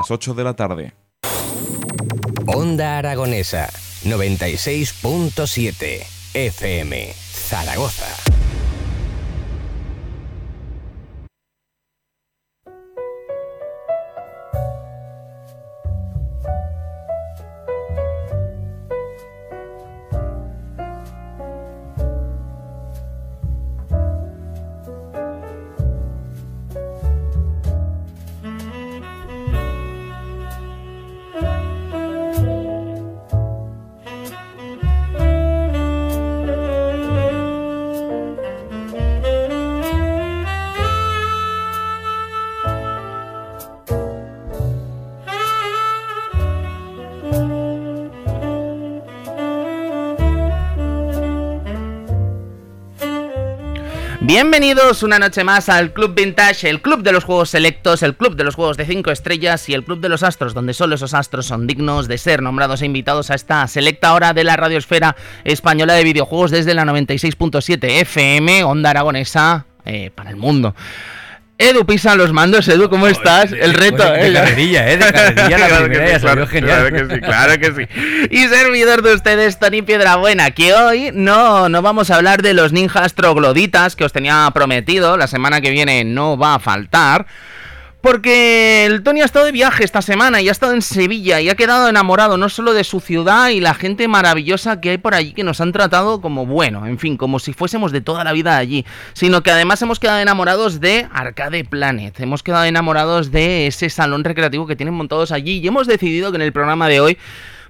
las 8 de la tarde. Onda Aragonesa 96.7 FM Zaragoza. Bienvenidos una noche más al Club Vintage, el club de los juegos selectos, el club de los juegos de 5 estrellas y el club de los astros, donde solo esos astros son dignos de ser nombrados e invitados a esta selecta hora de la radiosfera española de videojuegos desde la 96.7 FM, Onda Aragonesa, eh, para el mundo. Edu pisa los mandos, Edu, ¿cómo estás? El reto, de, carrerilla, ¿eh? De carrerilla la primera, ya salió genial. Claro que sí, claro que sí. Y servidor de ustedes, Tony Piedrabuena, que hoy no, no vamos a hablar de los ninjas trogloditas que os tenía prometido, la semana que viene no va a faltar. Porque el Tony ha estado de viaje esta semana y ha estado en Sevilla y ha quedado enamorado no solo de su ciudad y la gente maravillosa que hay por allí que nos han tratado como bueno, en fin, como si fuésemos de toda la vida allí, sino que además hemos quedado enamorados de Arcade Planet, hemos quedado enamorados de ese salón recreativo que tienen montados allí y hemos decidido que en el programa de hoy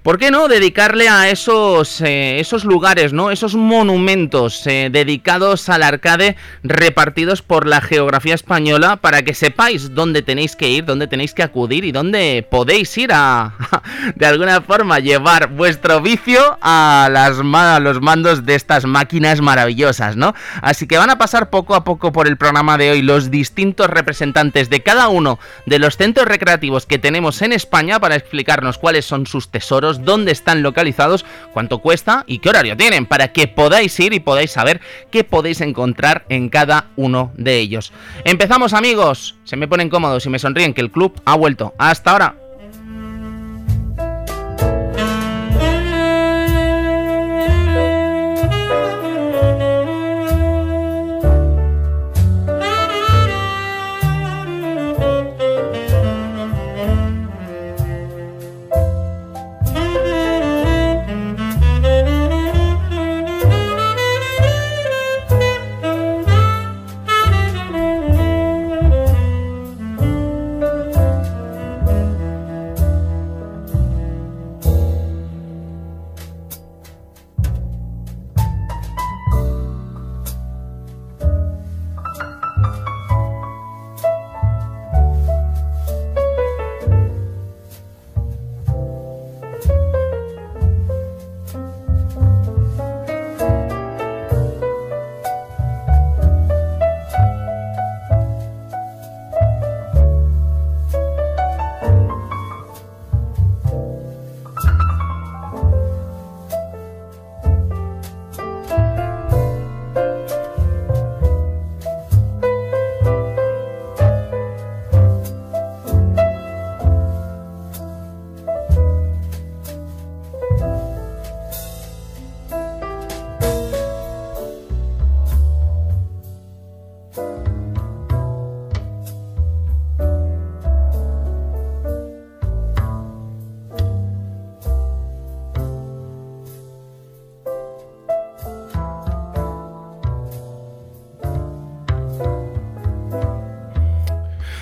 ¿Por qué no dedicarle a esos, eh, esos lugares, ¿no? esos monumentos eh, dedicados al arcade repartidos por la geografía española para que sepáis dónde tenéis que ir, dónde tenéis que acudir y dónde podéis ir a, de alguna forma, llevar vuestro vicio a, las, a los mandos de estas máquinas maravillosas, ¿no? Así que van a pasar poco a poco por el programa de hoy los distintos representantes de cada uno de los centros recreativos que tenemos en España para explicarnos cuáles son sus tesoros dónde están localizados, cuánto cuesta y qué horario tienen, para que podáis ir y podáis saber qué podéis encontrar en cada uno de ellos. Empezamos amigos, se me ponen cómodos y me sonríen que el club ha vuelto. Hasta ahora.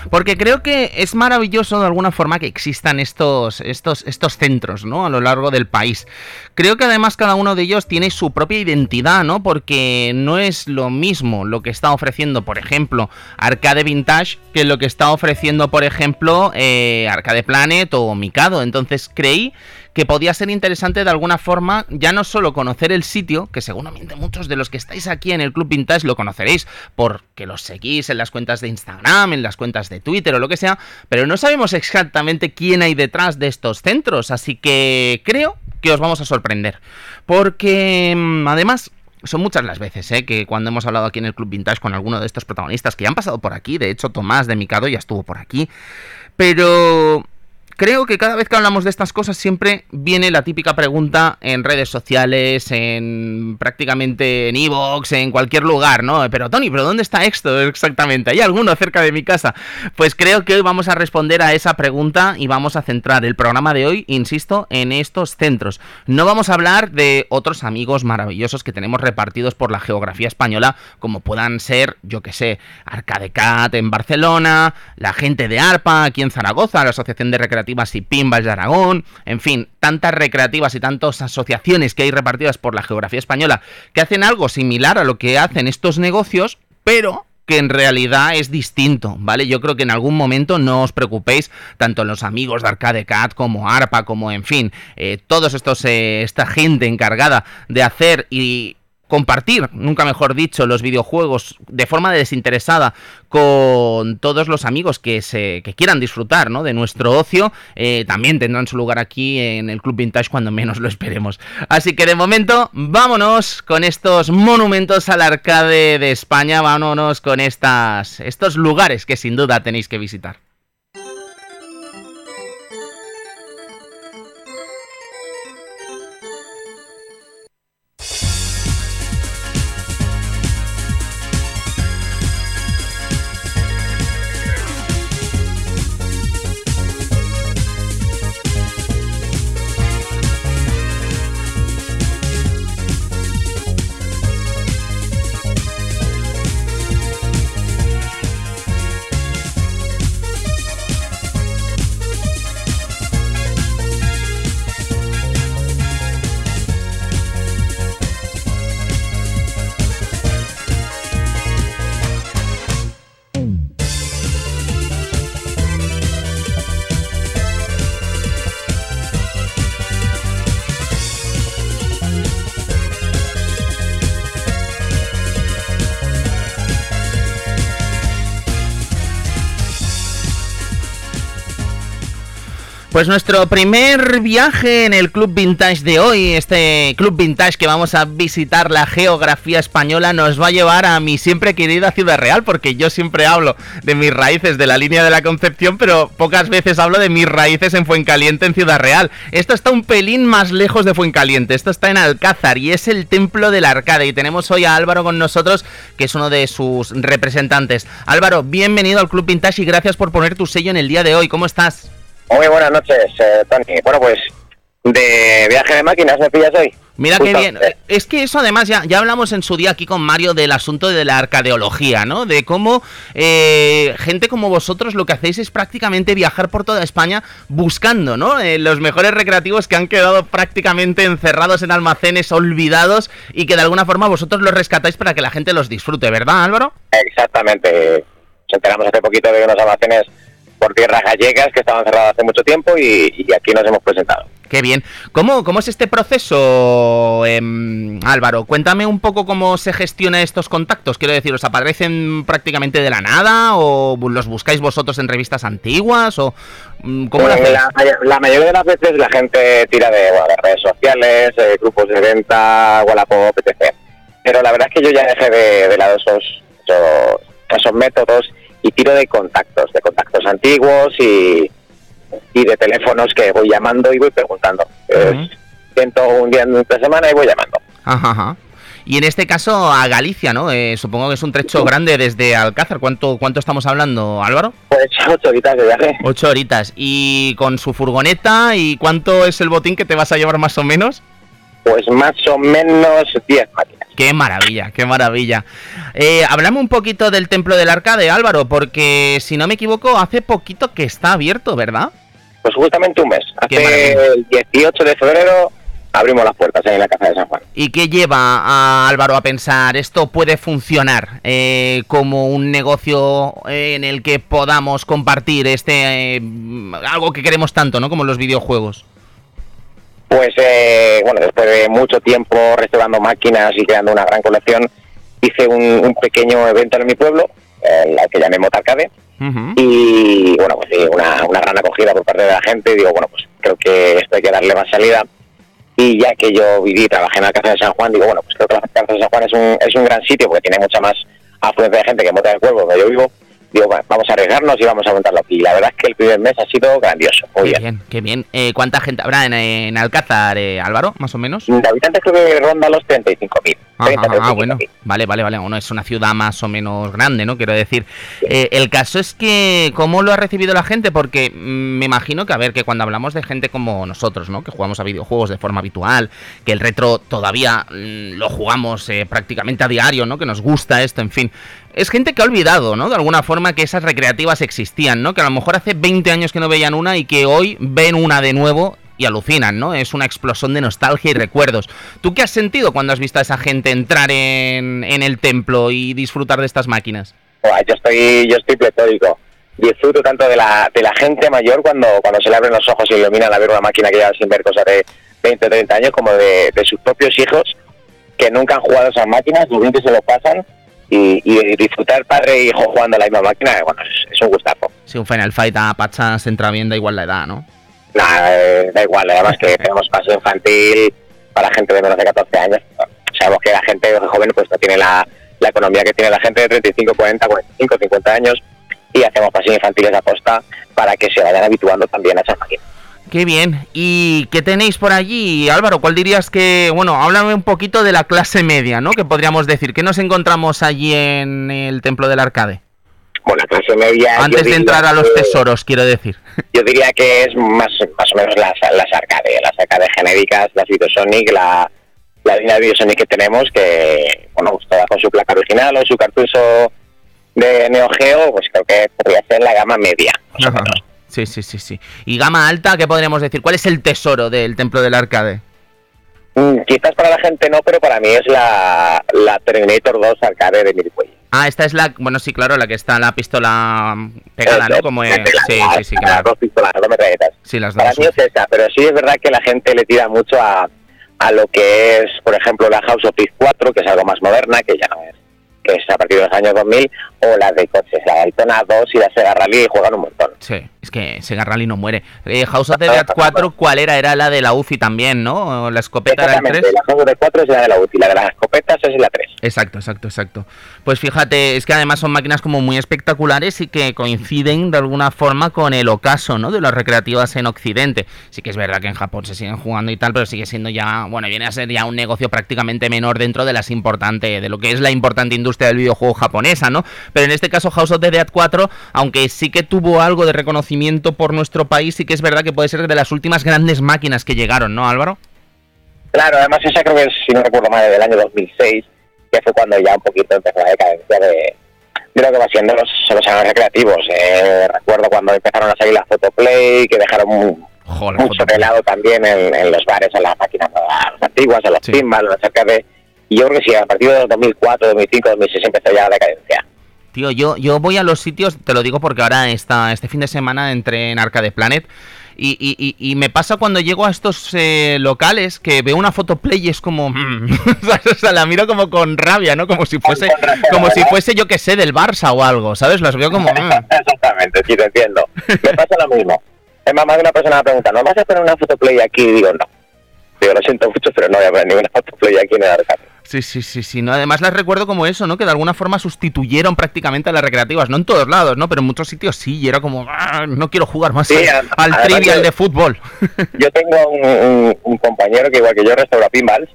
Porque creo que es maravilloso de alguna forma que existan estos, estos, estos centros, ¿no? A lo largo del país. Creo que además cada uno de ellos tiene su propia identidad, ¿no? Porque no es lo mismo lo que está ofreciendo, por ejemplo, Arcade Vintage que lo que está ofreciendo, por ejemplo, eh, Arcade Planet o Mikado. Entonces creí que podía ser interesante de alguna forma ya no solo conocer el sitio, que seguramente muchos de los que estáis aquí en el Club Vintage lo conoceréis porque los seguís en las cuentas de Instagram, en las cuentas de Twitter o lo que sea, pero no sabemos exactamente quién hay detrás de estos centros, así que creo que os vamos a sorprender. Porque mm, además son muchas las veces ¿eh? que cuando hemos hablado aquí en el Club Vintage con alguno de estos protagonistas que ya han pasado por aquí, de hecho Tomás de Mikado ya estuvo por aquí, pero creo que cada vez que hablamos de estas cosas siempre viene la típica pregunta en redes sociales, en prácticamente en Evox, en cualquier lugar, ¿no? Pero Tony, ¿pero dónde está esto exactamente? ¿Hay alguno cerca de mi casa? Pues creo que hoy vamos a responder a esa pregunta y vamos a centrar el programa de hoy, insisto, en estos centros. No vamos a hablar de otros amigos maravillosos que tenemos repartidos por la geografía española, como puedan ser, yo que sé, Arcadecat en Barcelona, la gente de ARPA aquí en Zaragoza, la Asociación de Y Pimbas de Aragón, en fin, tantas recreativas y tantas asociaciones que hay repartidas por la geografía española que hacen algo similar a lo que hacen estos negocios, pero que en realidad es distinto, ¿vale? Yo creo que en algún momento no os preocupéis, tanto los amigos de Arcade Cat como ARPA, como en fin, eh, todos estos, eh, esta gente encargada de hacer y compartir, nunca mejor dicho, los videojuegos de forma desinteresada con todos los amigos que se que quieran disfrutar de nuestro ocio, eh, también tendrán su lugar aquí en el Club Vintage cuando menos lo esperemos. Así que de momento, vámonos con estos monumentos al arcade de España, vámonos con estos lugares que sin duda tenéis que visitar. Pues nuestro primer viaje en el Club Vintage de hoy, este Club Vintage que vamos a visitar la geografía española, nos va a llevar a mi siempre querida Ciudad Real, porque yo siempre hablo de mis raíces de la línea de la Concepción, pero pocas veces hablo de mis raíces en Fuencaliente, en Ciudad Real. Esto está un pelín más lejos de Fuencaliente, esto está en Alcázar y es el Templo del Arcade. Y tenemos hoy a Álvaro con nosotros, que es uno de sus representantes. Álvaro, bienvenido al Club Vintage y gracias por poner tu sello en el día de hoy. ¿Cómo estás? Muy buenas noches, eh, Tony. Bueno, pues de viaje de máquinas me pillas hoy. Mira qué bien. Es que eso además ya, ya hablamos en su día aquí con Mario del asunto de la arcadeología, ¿no? De cómo eh, gente como vosotros lo que hacéis es prácticamente viajar por toda España buscando, ¿no? Eh, los mejores recreativos que han quedado prácticamente encerrados en almacenes, olvidados y que de alguna forma vosotros los rescatáis para que la gente los disfrute, ¿verdad Álvaro? Exactamente. Nos enteramos hace poquito de unos almacenes por tierras gallegas que estaban cerradas hace mucho tiempo y, aquí nos hemos presentado. Qué bien. ¿Cómo, cómo es este proceso, em, Álvaro? Cuéntame un poco cómo se gestiona estos contactos. Quiero decir, ¿os aparecen prácticamente de la nada o los buscáis vosotros en revistas antiguas o mm, cómo lo hacéis? La, mayoría de las veces la gente tira de, redes sociales, grupos de venta, Wallapop, etc. Pero la verdad es que yo ya dejé de, lado esos, esos, esos métodos y tiro de contactos, de contactos antiguos y, y de teléfonos que voy llamando y voy preguntando. Siento un día en la semana y voy llamando. Ajá, Y en este caso a Galicia, ¿no? Eh, supongo que es un trecho grande desde Alcázar. ¿Cuánto, ¿Cuánto estamos hablando, Álvaro? Pues ocho horitas de viaje. Ocho horitas. ¿Y con su furgoneta? ¿Y cuánto es el botín que te vas a llevar más o menos? Pues más o menos diez máquinas. Qué maravilla, qué maravilla. Eh, hablamos un poquito del Templo del Arcade, Álvaro, porque si no me equivoco, hace poquito que está abierto, ¿verdad? Pues justamente un mes. Hace el 18 de febrero abrimos las puertas en la Casa de San Juan. ¿Y qué lleva a Álvaro a pensar esto puede funcionar eh, como un negocio en el que podamos compartir este eh, algo que queremos tanto, ¿no? Como los videojuegos. Pues eh, bueno, después de mucho tiempo restaurando máquinas y creando una gran colección, hice un, pequeño evento en mi pueblo, el que llamé Motarcade, y bueno, pues una, una gran acogida por parte de la gente. Digo, bueno, pues creo que esto hay que darle más salida. Y ya que yo viví y trabajé en la Casa de San Juan, digo, bueno, pues creo que la Casa de San Juan es un, es un gran sitio porque tiene mucha más afluencia de gente que Mota del Pueblo, donde yo vivo. Digo, bueno, vamos a arriesgarnos y vamos a montarlo aquí. La verdad es que el primer mes ha sido grandioso, muy qué bien. bien, qué bien. Eh, ¿Cuánta gente habrá en, en Alcázar, eh, Álvaro, más o menos? De habitantes creo que ronda los 35.000. Ajá, 30, ah, bueno, 35.000. vale, vale, vale. Bueno, es una ciudad más o menos grande, ¿no? Quiero decir. Eh, el caso es que, ¿cómo lo ha recibido la gente? Porque mm, me imagino que, a ver, que cuando hablamos de gente como nosotros, ¿no? Que jugamos a videojuegos de forma habitual, que el retro todavía mm, lo jugamos eh, prácticamente a diario, ¿no? Que nos gusta esto, en fin. Es gente que ha olvidado, ¿no? De alguna forma que esas recreativas existían, ¿no? Que a lo mejor hace 20 años que no veían una y que hoy ven una de nuevo y alucinan, ¿no? Es una explosión de nostalgia y recuerdos. ¿Tú qué has sentido cuando has visto a esa gente entrar en, en el templo y disfrutar de estas máquinas? Yo estoy, yo estoy pletórico. Disfruto tanto de la, de la gente mayor cuando, cuando se le abren los ojos y iluminan a ver una máquina que lleva sin ver cosas de 20 o 30 años, como de, de sus propios hijos que nunca han jugado esas máquinas, lo bien que se lo pasan y, y disfrutar padre e hijo jugando a la misma máquina, bueno, es, es un gustazo. Si un Final Fight a Pacha se entra bien, da igual la edad, ¿no? Nah, eh, da igual, además que tenemos paso infantil para gente de menos de 14 años. Sabemos que la gente joven pues no tiene la, la economía que tiene la gente de 35, 40, 45, 50 años y hacemos pasillos infantiles a posta para que se vayan habituando también a esas máquinas. Qué bien. ¿Y qué tenéis por allí, Álvaro? ¿Cuál dirías que, bueno, háblame un poquito de la clase media, ¿no? Que podríamos decir. ¿Qué nos encontramos allí en el Templo del Arcade? Bueno, la clase media... yo Antes de entrar a los tesoros, quiero decir. Yo diría que es más, más o menos las, las arcade, las arcade genéricas, las Videosonic, la, la línea de Videosonic que tenemos, que, bueno, pues toda con su placa original o su cartucho de Neo Geo, pues creo que podría ser la gama media. más o Ajá. menos. Sí, sí, sí, sí. ¿Y gama alta, qué podríamos decir? ¿Cuál es el tesoro del Templo del Arcade? Mm, quizás para la gente no, pero para mí es la, la Terminator 2 arcade de Midway. Ah, esta es la, bueno, sí, claro, la que está la pistola pegada, ¿no? es, Como en- sí, sí, sí, las claro. dos pistolas, las dos metralletas. Sí, las Para dos. mí es esa, pero sí es verdad que la gente le tira mucho a, a lo que es, por ejemplo, la House of Peace 4, que es algo más moderna, que ya no es, que es a partir de los años 2000, o la de coches, la Daytona 2 y la Sega Rally, juegan un montón. Sí, es que Sega Rally no muere. Eh, House of the Dead 4, ¿cuál era? Era la de la UCI también, ¿no? ¿O La escopeta era el 3. Exactamente, la House of the 4 es la de la UCI, la de las escopetas es la 3. Exacto, exacto, exacto. Pues fíjate, es que además son máquinas como muy espectaculares y que coinciden de alguna forma con el ocaso, ¿no? De las recreativas en Occidente. Sí que es verdad que en Japón se siguen jugando y tal, pero sigue siendo ya, bueno, viene a ser ya un negocio prácticamente menor dentro de las importante, de lo que es la importante industria del videojuego japonesa, ¿no? Pero en este caso House of the Dead 4, aunque sí que tuvo algo de reconocimiento por nuestro país, sí que es verdad que puede ser de las últimas grandes máquinas que llegaron, ¿no, Álvaro? Claro, además esa creo que es, si no recuerdo mal, del año 2006, que fue cuando ya un poquito empezó la decadencia de, de lo que va siendo los, los años recreativos. Eh, recuerdo cuando empezaron a salir las Photoplay, que dejaron Joder, mucho de lado también en, en los bares, en las máquinas las antiguas, a los Sí. pinball, a las arcades. Y yo creo que sí, a partir de 2004, 2005, 2006 empezó ya la decadencia. Tío, yo, yo voy a los sitios, te lo digo porque ahora está, este fin de semana entré en Arcade Planet y, y- y- y me pasa cuando llego a estos eh, locales que veo una fotoplay y es como... mm, o sea, la miro como con rabia, ¿no? Como si fuese, como si fuese yo que sé, del Barça o algo, ¿sabes? Las veo como... mm. Exactamente, sí, te entiendo. Me pasa lo mismo. Es más, más de una persona me pregunta, ¿no vas a poner una fotoplay aquí? Y digo, no. Digo, lo siento mucho, pero no voy a poner ninguna fotoplay aquí en el arcade. Sí, sí, sí, sí. No, además las recuerdo como eso, ¿no? Que de alguna forma sustituyeron prácticamente a las recreativas. No en todos lados, ¿no? Pero en muchos sitios sí. Y era como, "Ah, no quiero jugar más Sí, al, trivial de fútbol. Yo tengo un, un- un compañero que igual que yo restaura pinballs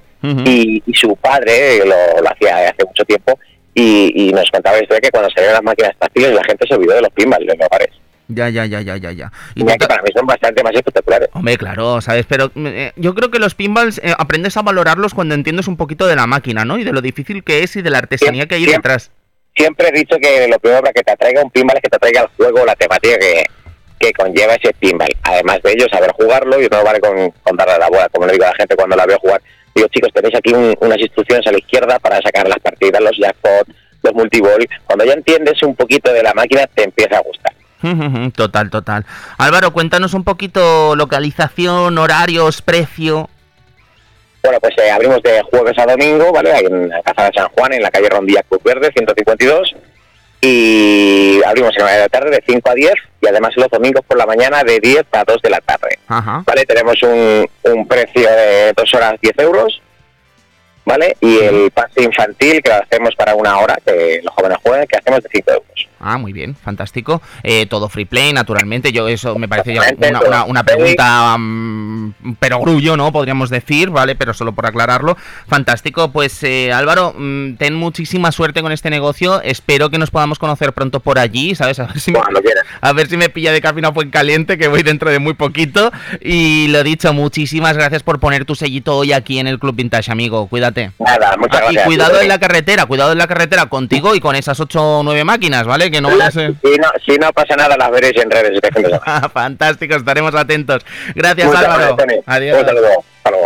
y, y su padre lo, lo hacía hace mucho tiempo y, y nos contaba la historia que cuando salieron las máquinas táctiles la gente se olvidó de los pinballs en los bares. Ya, ya, ya, ya, ya, ya. Y mira que para mí son bastante más espectaculares. Hombre, claro, ¿sabes? Pero eh, yo creo que los pinballs eh, aprendes a valorarlos cuando entiendes un poquito de la máquina, ¿no? Y de lo difícil que es y de la artesanía que hay detrás. Siempre he dicho que lo primero para que te atraiga un pinball es que te atraiga el juego, la temática que, que conlleva ese pinball. Además de ello, saber jugarlo y no vale con, con darle la bola, como le digo a la gente cuando la veo jugar. Digo, chicos, tenéis aquí un- unas instrucciones a la izquierda para sacar las partidas, los jackpot, los multiball. Cuando ya entiendes un poquito de la máquina, te empieza a gustar. Total, total. Álvaro, cuéntanos un poquito localización, horarios, precio. Bueno, pues eh, abrimos de jueves a domingo, ¿vale? En la Casa de San Juan, en la calle Rondilla Cruz Verde, 152. Y abrimos en la de la tarde de 5 a 10 y además los domingos por la mañana de 10 a 2 de la tarde. Ajá. ¿Vale? Tenemos un, un precio de 2 horas 10 euros ¿vale? Y el pase infantil que lo hacemos para una hora, que los jóvenes jueguen, que hacemos de 5 euros. Ah, muy bien, fantástico. Eh, todo free play, naturalmente. Yo eso me parece ya una, una, pregunta, um, pero grullo, ¿no? Podríamos decir, ¿vale? Pero solo por aclararlo. Fantástico. Pues eh, Álvaro, mm, ten muchísima suerte con este negocio. Espero que nos podamos conocer pronto por allí, ¿sabes? A ver si me, a ver si me pilla de caliente, que voy dentro de muy poquito. Y lo dicho, muchísimas gracias por poner tu sellito hoy aquí en el Club Vintage, amigo. Cuídate. Nada, muchas ah, Y cuidado en la carretera, cuidado en la carretera contigo y con esas 8 o 9 máquinas, ¿vale? Que no Si no, pasa nada, las veréis en redes. Fantástico, estaremos atentos. Gracias, Álvaro. Adiós. Hasta luego.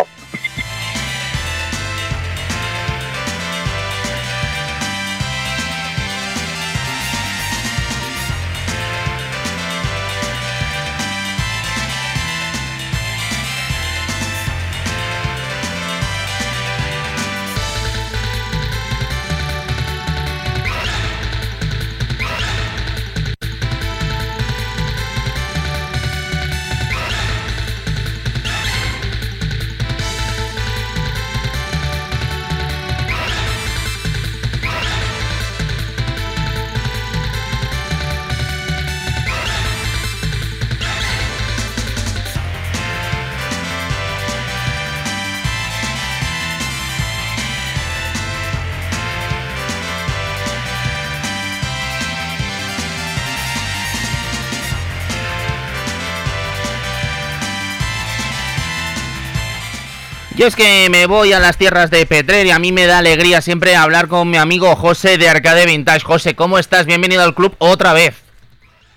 Yo es que me voy a las tierras de Petrer y a mí me da alegría siempre hablar con mi amigo José de Arcade Vintage. José, ¿cómo estás? Bienvenido al club otra vez.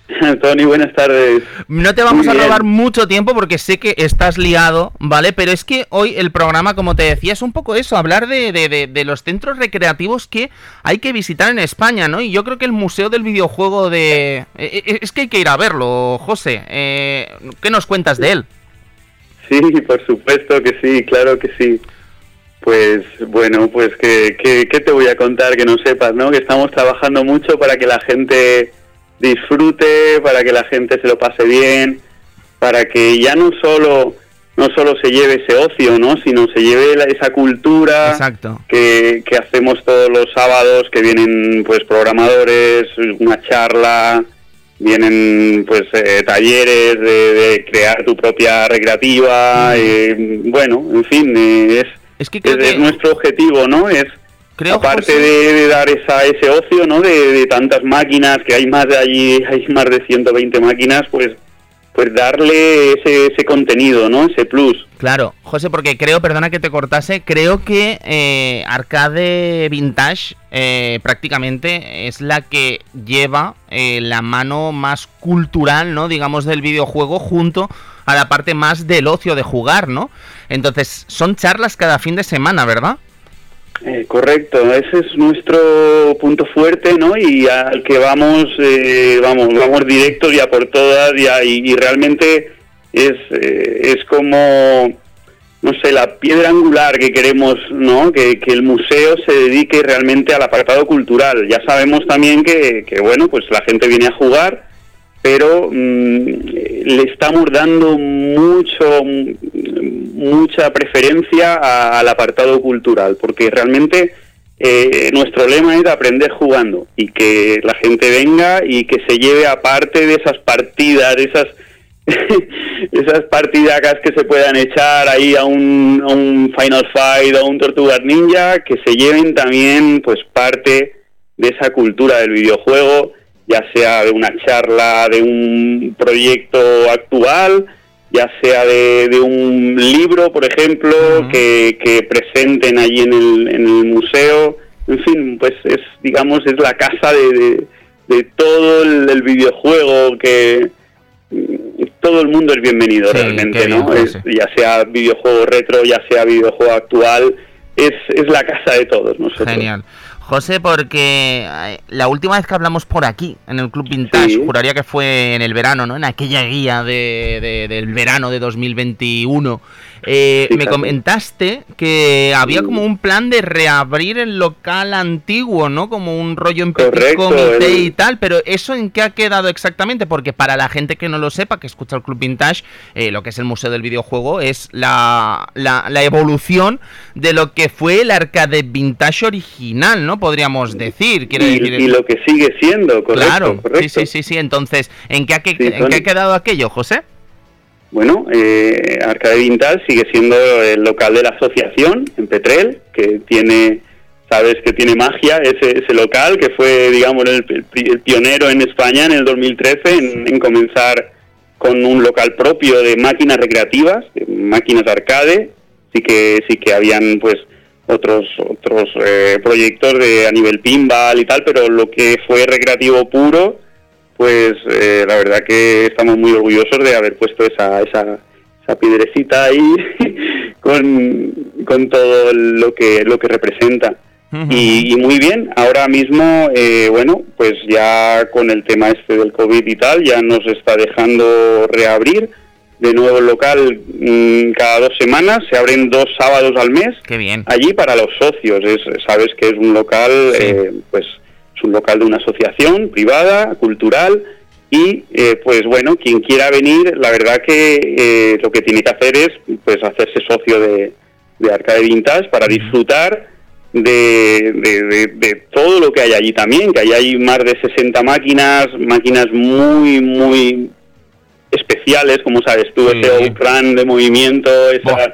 Tony, buenas tardes. No te vamos a robar mucho tiempo porque sé que estás liado, ¿vale? Pero es que hoy el programa, como te decía, es un poco eso, hablar de, los centros recreativos que hay que visitar en España, ¿no? Y yo creo que el Museo del Videojuego de... E, e, es que hay que ir a verlo, José. Eh, ¿Qué nos cuentas de él? Sí, por supuesto que sí, claro que sí. Pues bueno, pues que, que, te voy a contar que no sepas, ¿no? Que estamos trabajando mucho para que la gente disfrute, para que la gente se lo pase bien, para que ya no solo no solo se lleve ese ocio, ¿no? Sino se lleve esa cultura Exacto. Que, que hacemos todos los sábados, que vienen pues programadores, una charla, vienen pues eh, talleres de, crear tu propia recreativa, eh, bueno, en fin, eh, es, es, nuestro objetivo, ¿no? Es aparte de, dar esa, ese ocio, ¿no? De, de, tantas máquinas, que hay más de allí, hay más de 120 máquinas, pues pues darle ese, ese contenido, ¿no? Ese plus. Claro, José, porque creo, perdona que te cortase, creo que eh, Arcade Vintage eh, prácticamente es la que lleva eh, la mano más cultural, ¿no? Digamos, del videojuego junto a la parte más del ocio de jugar, ¿no? Entonces, son charlas cada fin de semana, ¿verdad? Eh, correcto, ese es nuestro punto fuerte, ¿no? Y al que vamos, eh, vamos, vamos directos ya por todas y, realmente es, eh, es como, no sé, la piedra angular que queremos, ¿no? Que, que, el museo se dedique realmente al apartado cultural. Ya sabemos también que, que bueno, pues la gente viene a jugar, pero mm, le estamos dando mucho mucha preferencia al apartado cultural porque realmente eh, nuestro lema es aprender jugando y que la gente venga y que se lleve aparte de esas partidas esas esas partidacas que se puedan echar ahí a un, a un Final Fight o a un Tortugas Ninja que se lleven también pues parte de esa cultura del videojuego ya sea de una charla, de un proyecto actual, ya sea de, un libro, por ejemplo, que, presenten allí en el, en el museo. En fin, pues es, digamos, es la casa de, de, todo el, videojuego que todo el mundo es bienvenido realmente, ¿no? ya sea videojuego retro, ya sea videojuego actual, es, es la casa de todos nosotros. Genial. José, porque eh, la última vez que hablamos por aquí, en el Club Vintage, juraría que fue en el verano, ¿no? En aquella guía de, del verano de 2021. Eh, me comentaste que había como un plan de reabrir el local antiguo, ¿no? Como un rollo en petit comité y tal, pero ¿eso en qué ha quedado exactamente? Porque para la gente que no lo sepa, que escucha el Club Vintage, eh, lo que es el Museo del Videojuego es la, la, evolución de lo que fue el arcade vintage original, ¿no? Podríamos decir. Quiero y, decir, y lo que sigue siendo, correcto. Claro, sí, sí, sí, sí. Entonces, ¿en qué ha, ¿en qué ha quedado aquello, José? Bueno, eh, Arcade Vintage sigue siendo el local de la asociación en Petrel, que tiene, sabes que tiene magia ese, ese local, que fue, digamos, el, pionero en España en el 2013 en, comenzar con un local propio de máquinas recreativas, máquinas arcade, sí que sí que habían pues otros otros eh, proyectos de a nivel pinball y tal, pero lo que fue recreativo puro pues eh, la verdad que estamos muy orgullosos de haber puesto esa, esa, esa piedrecita ahí con, con, todo lo que, lo que representa. y, muy bien, ahora mismo, eh, bueno, pues ya con el tema este del COVID y tal, ya nos está dejando reabrir de nuevo el local mm, cada dos semanas, se abren dos sábados al mes. Qué bien. Allí para los socios, es, sabes que es un local, eh, pues un local de una asociación privada, cultural, y eh, pues bueno, quien quiera venir, la verdad que eh, lo que tiene que hacer es pues hacerse socio de, de Arcade Vintage para disfrutar de, de, todo lo que hay allí también, que hay más de 60 máquinas, máquinas muy, muy especiales, como sabes tú, ese plan de movimiento, esa,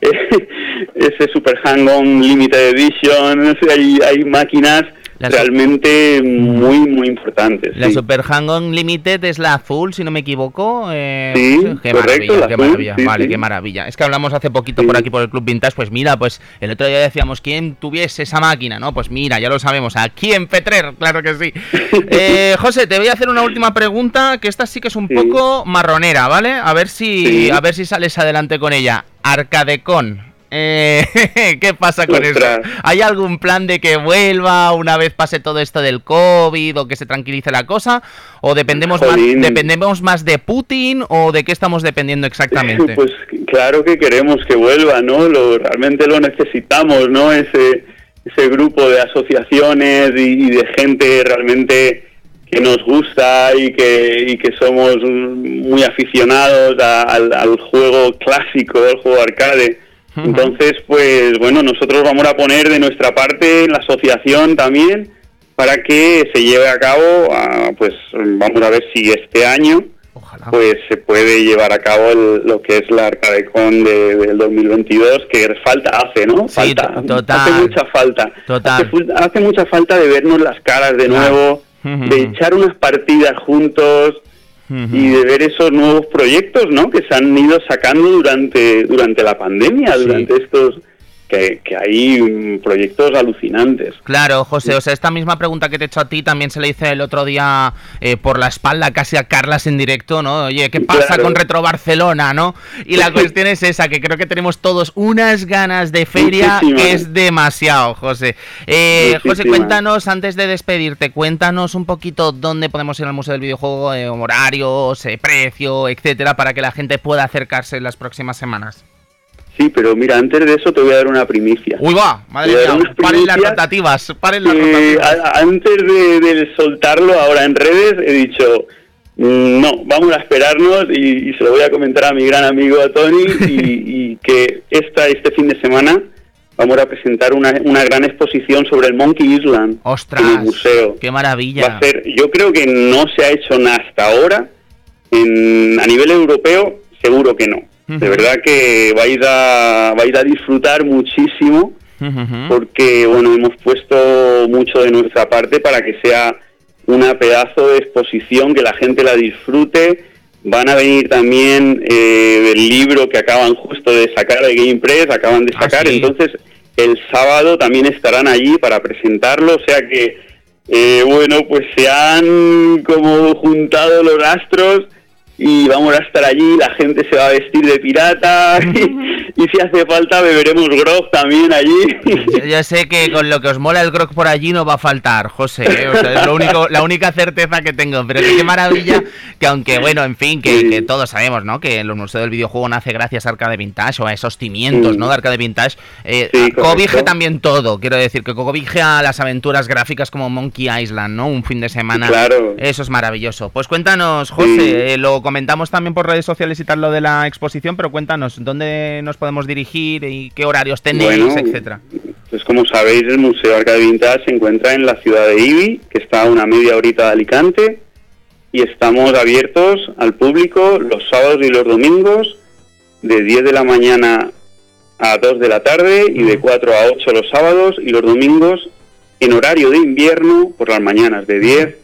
ese Super Hang-On Limited Edition, hay, hay máquinas realmente muy, muy importantes. La Super Hang-On Limited es la azul, si no me equivoco. Eh, sí, qué maravilla, qué maravilla. vale, qué maravilla. Es que hablamos hace poquito por aquí por el Club Vintage, pues mira, pues el otro día decíamos quién tuviese esa máquina, ¿no? Pues mira, ya lo sabemos, aquí en Petrer, claro que sí. eh, José, te voy a hacer una última pregunta, que esta sí que es un poco marronera, ¿vale? A ver si, a ver si sales adelante con ella. Arcadecon, eh, ¿Qué pasa con eso? ¿Hay algún plan de que vuelva una vez pase todo esto del COVID o que se tranquilice la cosa? ¿O dependemos, más, dependemos más de Putin o de qué estamos dependiendo exactamente? Pues claro que queremos que vuelva, ¿no? Lo, realmente lo necesitamos, ¿no? Ese, ese grupo de asociaciones y, de gente realmente que nos gusta y que, y que somos muy aficionados al, al juego clásico, al juego arcade entonces, pues bueno, nosotros vamos a poner de nuestra parte la asociación también para que se lleve a cabo, pues vamos a ver si este año pues se puede llevar a cabo lo que es la Arcadecon de, del 2022, que falta hace, ¿no? falta, hace mucha falta. Hace, mucha falta de vernos las caras de nuevo, de echar unas partidas juntos, y de ver esos nuevos proyectos ¿no? que se han ido sacando durante, durante la pandemia, durante estos que, hay proyectos alucinantes. Claro, José, o sea, esta misma pregunta que te he hecho a ti también se le hice el otro día eh, por la espalda casi a Carlas en directo, ¿no? Oye, ¿qué pasa con Retro Barcelona, no? Y la cuestión es esa, que creo que tenemos todos unas ganas de feria que es demasiado, José. Eh, José, cuéntanos, antes de despedirte, cuéntanos un poquito dónde podemos ir al Museo del Videojuego, eh, horarios, precio, etcétera, para que la gente pueda acercarse en las próximas semanas. Sí, pero mira, antes de eso te voy a dar una primicia. Uy, va, madre mía, paren las rotativas, paren las antes de, soltarlo ahora en redes he dicho, mm, no, vamos a esperarnos y, se lo voy a comentar a mi gran amigo a Tony y, que esta, este fin de semana vamos a presentar una, una gran exposición sobre el Monkey Island ¡Ostras! en el museo. ¡Qué maravilla! Va a ser, yo creo que no se ha hecho nada hasta ahora, en, a nivel europeo seguro que no de verdad que vais a, vais a disfrutar muchísimo porque bueno hemos puesto mucho de nuestra parte para que sea una pedazo de exposición que la gente la disfrute. Van a venir también eh, del libro que acaban justo de sacar de Game Press acaban de ah, sacar. entonces el sábado también estarán allí para presentarlo o sea que eh, bueno pues se han como juntado los astros y vamos a estar allí, la gente se va a vestir de pirata y si hace falta beberemos grog también allí. Ya sé que con lo que os mola el grog por allí no va a faltar, José. ¿eh? O sea, es lo único, la única certeza que tengo. Pero qué maravilla que aunque, bueno, en fin, que, que todos sabemos, ¿no? Que el Museo del Videojuego nace gracias a Arcade Vintage o a esos cimientos, ¿no? De Arcade Vintage. Eh, cobije también todo. Quiero decir, que cobije a las aventuras gráficas como Monkey Island, ¿no? Un fin de semana. Claro. Eso es maravilloso. Pues cuéntanos, José, eh, lo comentamos también por redes sociales y tal lo de la exposición, pero cuéntanos, ¿dónde nos podemos dirigir y qué horarios tenéis, etcétera? Pues como sabéis, el Museo Arcade Vintage se encuentra en la ciudad de Ibi, que está a una media horita de Alicante, y estamos abiertos al público los sábados y los domingos, de 10 de la mañana a 2 de la tarde y de 4 a 8 los sábados y los domingos en horario de invierno por las mañanas de 10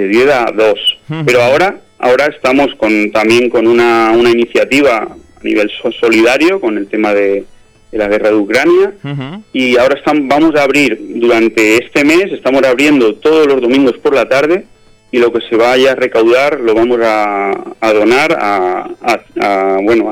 de 10 a 2. Pero ahora ahora estamos con también con una, una iniciativa a nivel solidario con el tema de, la guerra de Ucrania. Y ahora estamos, vamos a abrir durante este mes estamos abriendo todos los domingos por la tarde y lo que se vaya a recaudar lo vamos a, a donar a, a, bueno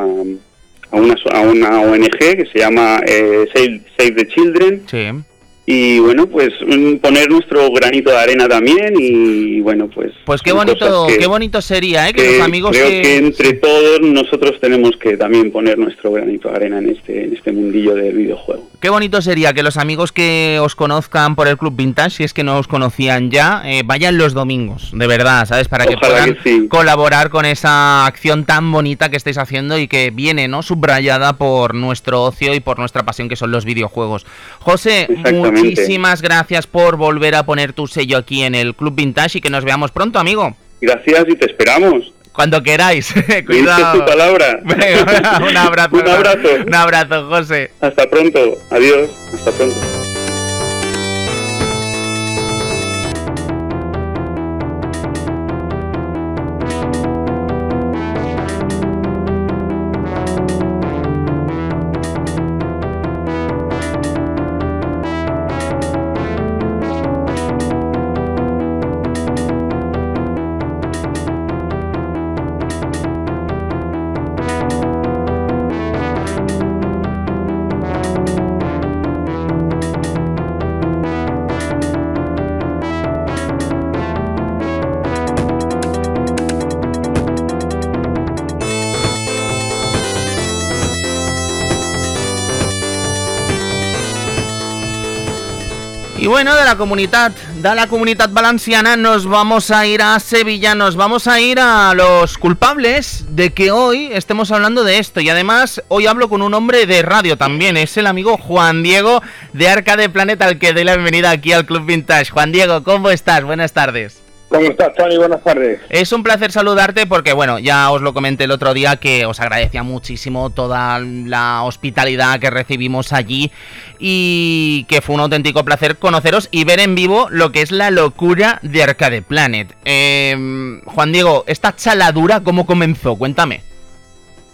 a, una, a una ONG que se llama eh, Save, Save, the Children. Sí y bueno pues poner nuestro granito de arena también y bueno pues pues qué bonito qué bonito sería ¿eh? que, los amigos creo que... entre todos nosotros tenemos que también poner nuestro granito de arena en este en este mundillo del videojuego. Qué bonito sería que los amigos que os conozcan por el club vintage si es que no os conocían ya eh, vayan los domingos de verdad sabes para que puedan colaborar con esa acción tan bonita que estáis haciendo y que viene no subrayada por nuestro ocio y por nuestra pasión que son los videojuegos. José muchísimas gracias por volver a poner tu sello aquí en el Club Vintage y que nos veamos pronto, amigo. Gracias y te esperamos. Cuando queráis. Cuidado. tu palabra. un abrazo. un abrazo. Un abrazo, José. Hasta pronto. Adiós. Hasta pronto. Bueno, de la comunidad, de la comunidad valenciana nos vamos a ir a Sevilla, nos vamos a ir a los culpables de que hoy estemos hablando de esto. Y además, hoy hablo con un hombre de radio también, es el amigo Juan Diego de Arca de Planeta, al que doy la bienvenida aquí al Club Vintage. Juan Diego, ¿cómo estás? Buenas tardes. ¿Cómo estás, Tony? Buenas tardes. Es un placer saludarte porque, bueno, ya os lo comenté el otro día que os agradecía muchísimo toda la hospitalidad que recibimos allí y que fue un auténtico placer conoceros y ver en vivo lo que es la locura de Arcade Planet. Em, Juan Diego, ¿esta chaladura cómo comenzó? Cuéntame.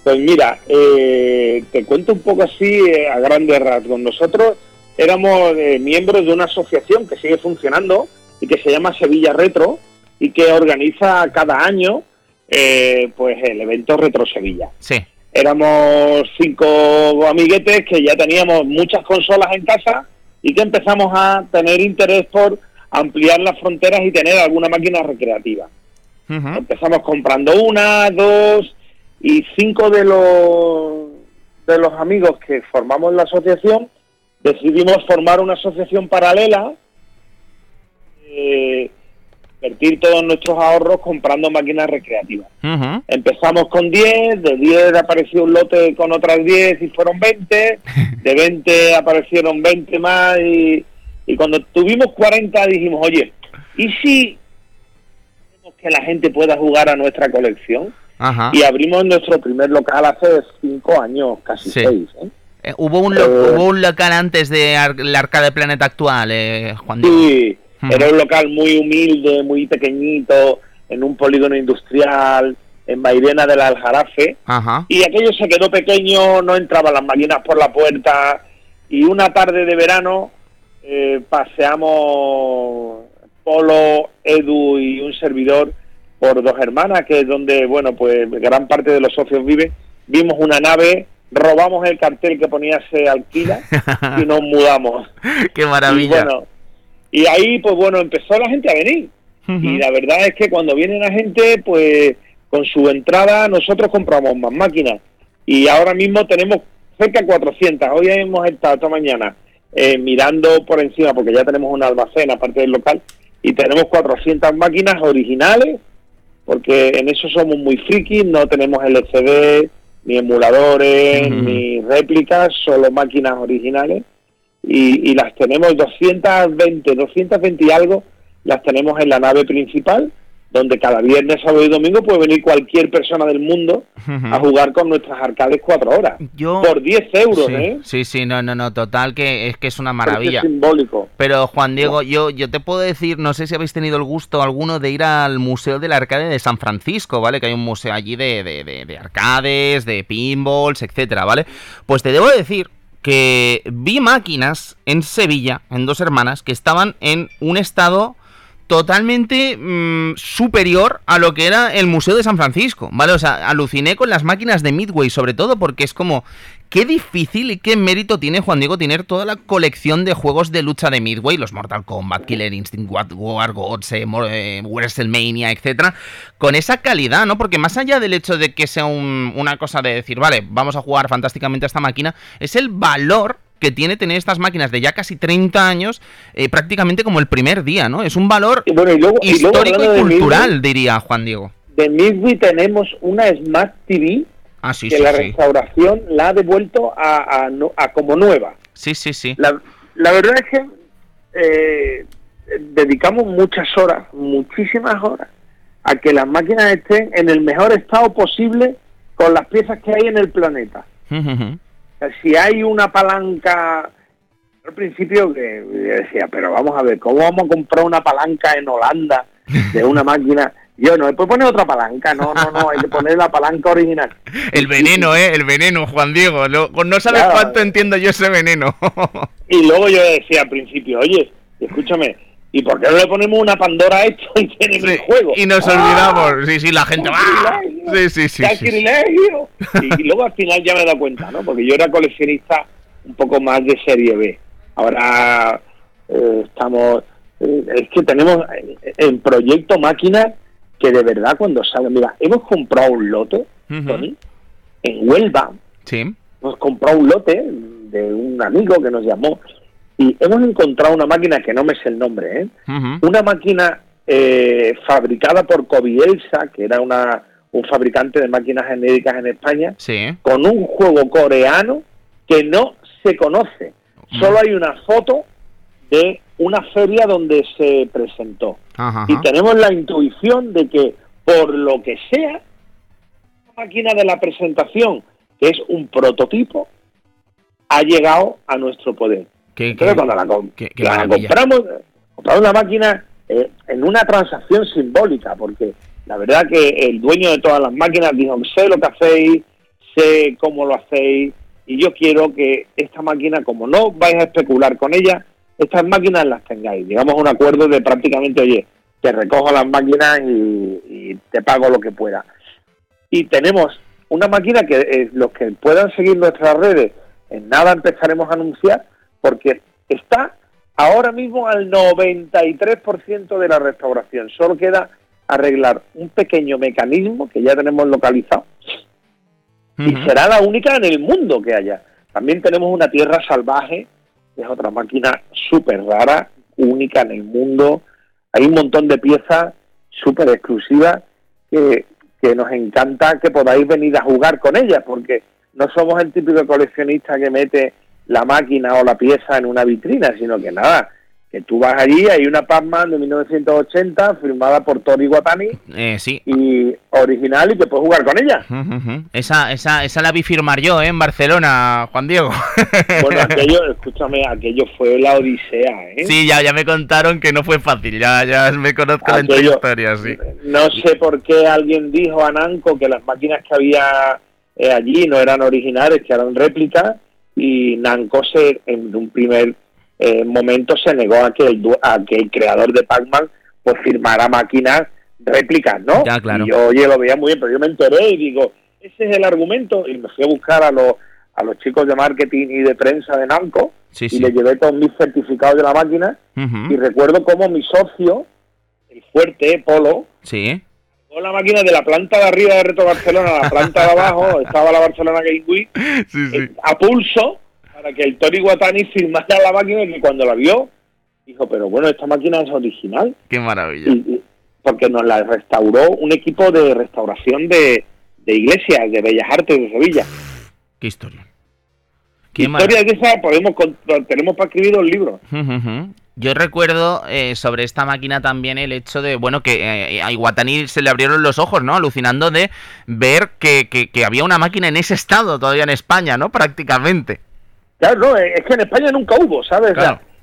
Pues mira, eh, te cuento un poco así eh, a grandes rasgos. Nosotros éramos eh, miembros de una asociación que sigue funcionando y que se llama Sevilla Retro y que organiza cada año eh, pues el evento Retro Sevilla. Sí. Éramos cinco amiguetes que ya teníamos muchas consolas en casa y que empezamos a tener interés por ampliar las fronteras y tener alguna máquina recreativa. Empezamos comprando una, dos y cinco de los de los amigos que formamos la asociación decidimos formar una asociación paralela eh, invertir todos nuestros ahorros comprando máquinas recreativas. Empezamos con 10, de 10 apareció un lote con otras 10 y fueron 20, de 20 aparecieron 20 más y, cuando tuvimos 40 dijimos, oye, ¿y si que la gente pueda jugar a nuestra colección? Y abrimos nuestro primer local hace 5 años, casi 6. ¿eh? Eh, ¿hubo, un ¿Hubo un local antes de la Arcade Planet actual, Juan Diego? Sí, era un local muy humilde, muy pequeñito, en un polígono industrial, en Mairena del Aljarafe. Y aquello se quedó pequeño, no entraban las máquinas por la puerta. Y una tarde de verano eh, paseamos Polo, Edu y un servidor por dos hermanas, que es donde, bueno, pues gran parte de los socios viven. Vimos una nave robamos el cartel que ponía se alquila y nos mudamos. ¡Qué maravilla! Y, bueno, y ahí, pues bueno, empezó la gente a venir. Y la verdad es que cuando viene la gente, pues con su entrada nosotros compramos más máquinas. Y ahora mismo tenemos cerca de 400. Hoy hemos estado esta mañana eh, mirando por encima, porque ya tenemos un almacén aparte del local, y tenemos 400 máquinas originales, porque en eso somos muy frikis, no tenemos LCD, ni emuladores, ni réplicas, solo máquinas originales. Y, y, las tenemos 220, 220 y algo, las tenemos en la nave principal donde cada viernes, sábado y domingo puede venir cualquier persona del mundo a jugar con nuestras arcades cuatro horas. por 10 euros, sí, ¿eh? Sí, sí, no, no, no, total, que es que es una maravilla. Es simbólico. Pero Juan Diego, yo, yo te puedo decir, no sé si habéis tenido el gusto alguno de ir al Museo del Arcade de San Francisco, ¿vale? Que hay un museo allí de, de, de arcades, de pinballs, etcétera, ¿vale? Pues te debo decir que vi máquinas en Sevilla, en dos hermanas, que estaban en un estado totalmente mm, superior a lo que era el Museo de San Francisco, ¿vale? O sea, aluciné con las máquinas de Midway, sobre todo porque es como, qué difícil y qué mérito tiene Juan Diego tener toda la colección de juegos de lucha de Midway, los Mortal Kombat, Killer Instinct, War Gods, eh, eh, WrestleMania, etcétera, con esa calidad, ¿no? Porque más allá del hecho de que sea una cosa de decir, vale, vamos a jugar fantásticamente a esta máquina, es el valor que tiene tener estas máquinas de ya casi 30 años eh, prácticamente como el primer día, ¿no? Es un valor histórico y, cultural, diría Juan Diego. De Midway tenemos una Smart TV ah, que la restauración la ha devuelto a, como nueva. Sí, sí, sí. La, verdad es que eh, dedicamos muchas horas, muchísimas horas, a que las máquinas estén en el mejor estado posible con las piezas que hay en el planeta si hay una palanca, al principio que decía, pero vamos a ver, ¿cómo vamos a comprar una palanca en Holanda de una máquina? Yo no, después poner otra palanca, no, no, no, hay que poner la palanca original. El veneno, ¿eh? El veneno, Juan Diego. No, no sabes cuánto entiendo yo ese veneno. y luego yo decía al principio, oye, escúchame, ¿Y por qué no le ponemos una Pandora a esto y tiene el juego? Y nos olvidamos. Sí, sí, la gente va. Sí, sí, sí. Y, luego al final ya me he dado cuenta, ¿no? Porque yo era coleccionista un poco más de serie B. Ahora eh, estamos. Eh, es que tenemos en proyecto máquinas que de verdad cuando salen. Mira, hemos comprado un lote, Tony, en Huelva. Sí. Hemos comprado un lote de un amigo que nos llamó y hemos encontrado una máquina que no me sé el nombre, ¿eh? una máquina eh, fabricada por Cobielsa, que era una, un fabricante de máquinas genéricas en España, con un juego coreano que no se conoce. Solo hay una foto de una feria donde se presentó. Y tenemos la intuición de que, por lo que sea, la máquina de la presentación, que es un prototipo, ha llegado a nuestro poder. Pero cuando la, compramos, compramos una máquina eh, en una transacción simbólica, porque la verdad que el dueño de todas las máquinas dijo, sé lo que hacéis, sé cómo lo hacéis, y yo quiero que esta máquina, como no vais a especular con ella, estas máquinas las tengáis. Llegamos a un acuerdo de prácticamente, oye, te recojo las máquinas y, te pago lo que pueda. Y tenemos una máquina que eh, los que puedan seguir nuestras redes, en nada empezaremos a anunciar, porque está ahora mismo al 93% de la restauración. Solo queda arreglar un pequeño mecanismo que ya tenemos localizado y será la única en el mundo que haya. También tenemos una tierra salvaje, es otra máquina súper rara, única en el mundo. Hay un montón de piezas súper exclusivas que, que nos encanta que podáis venir a jugar con ellas, porque no somos el típico coleccionista que mete la máquina o la pieza en una vitrina, sino que nada, que tú vas allí, hay una Pac-Man de 1980 firmada por Tori Watani eh, sí. y original y que puedes jugar con ella. Esa, esa, esa la vi firmar yo ¿eh? en Barcelona, Juan Diego. bueno, aquello, escúchame, aquello fue la odisea. ¿eh? Sí, ya, ya me contaron que no fue fácil, ya, ya me conozco la historia, sí. No sé por qué alguien dijo a Nanco que las máquinas que había eh, allí no eran originales, que eran réplicas y Namco se, en un primer eh, momento se negó a que, el, a que el creador de Pac-Man pues firmara máquinas réplicas, ¿no? Ya, claro. Y yo, oye, lo veía muy bien, pero yo me enteré y digo, ese es el argumento, y me fui a buscar a los, a los chicos de marketing y de prensa de Namco Sí, y les llevé todos mis certificados de la máquina y recuerdo cómo mi socio, el fuerte Polo, Sí. con la máquina de la planta de arriba de Reto Barcelona a la planta de abajo, estaba la Barcelona Game Week, Sí, eh, a pulso para que el Tori Watani firmara la máquina y que cuando la vio dijo, pero bueno, esta máquina es original. Qué maravilla. Y- y- porque nos la restauró un equipo de restauración de, de iglesias, de Bellas Artes de Sevilla. Qué historia. Qué Historia de esa podemos tenemos para escribir un libro. Yo recuerdo eh, sobre esta máquina también el hecho de, bueno, que eh, a Iwatani se le abrieron los ojos, ¿no? Alucinando de ver que, que- que había una máquina en ese estado todavía en España, ¿no? Prácticamente. Claro, no, es que en España nunca hubo, ¿sabes?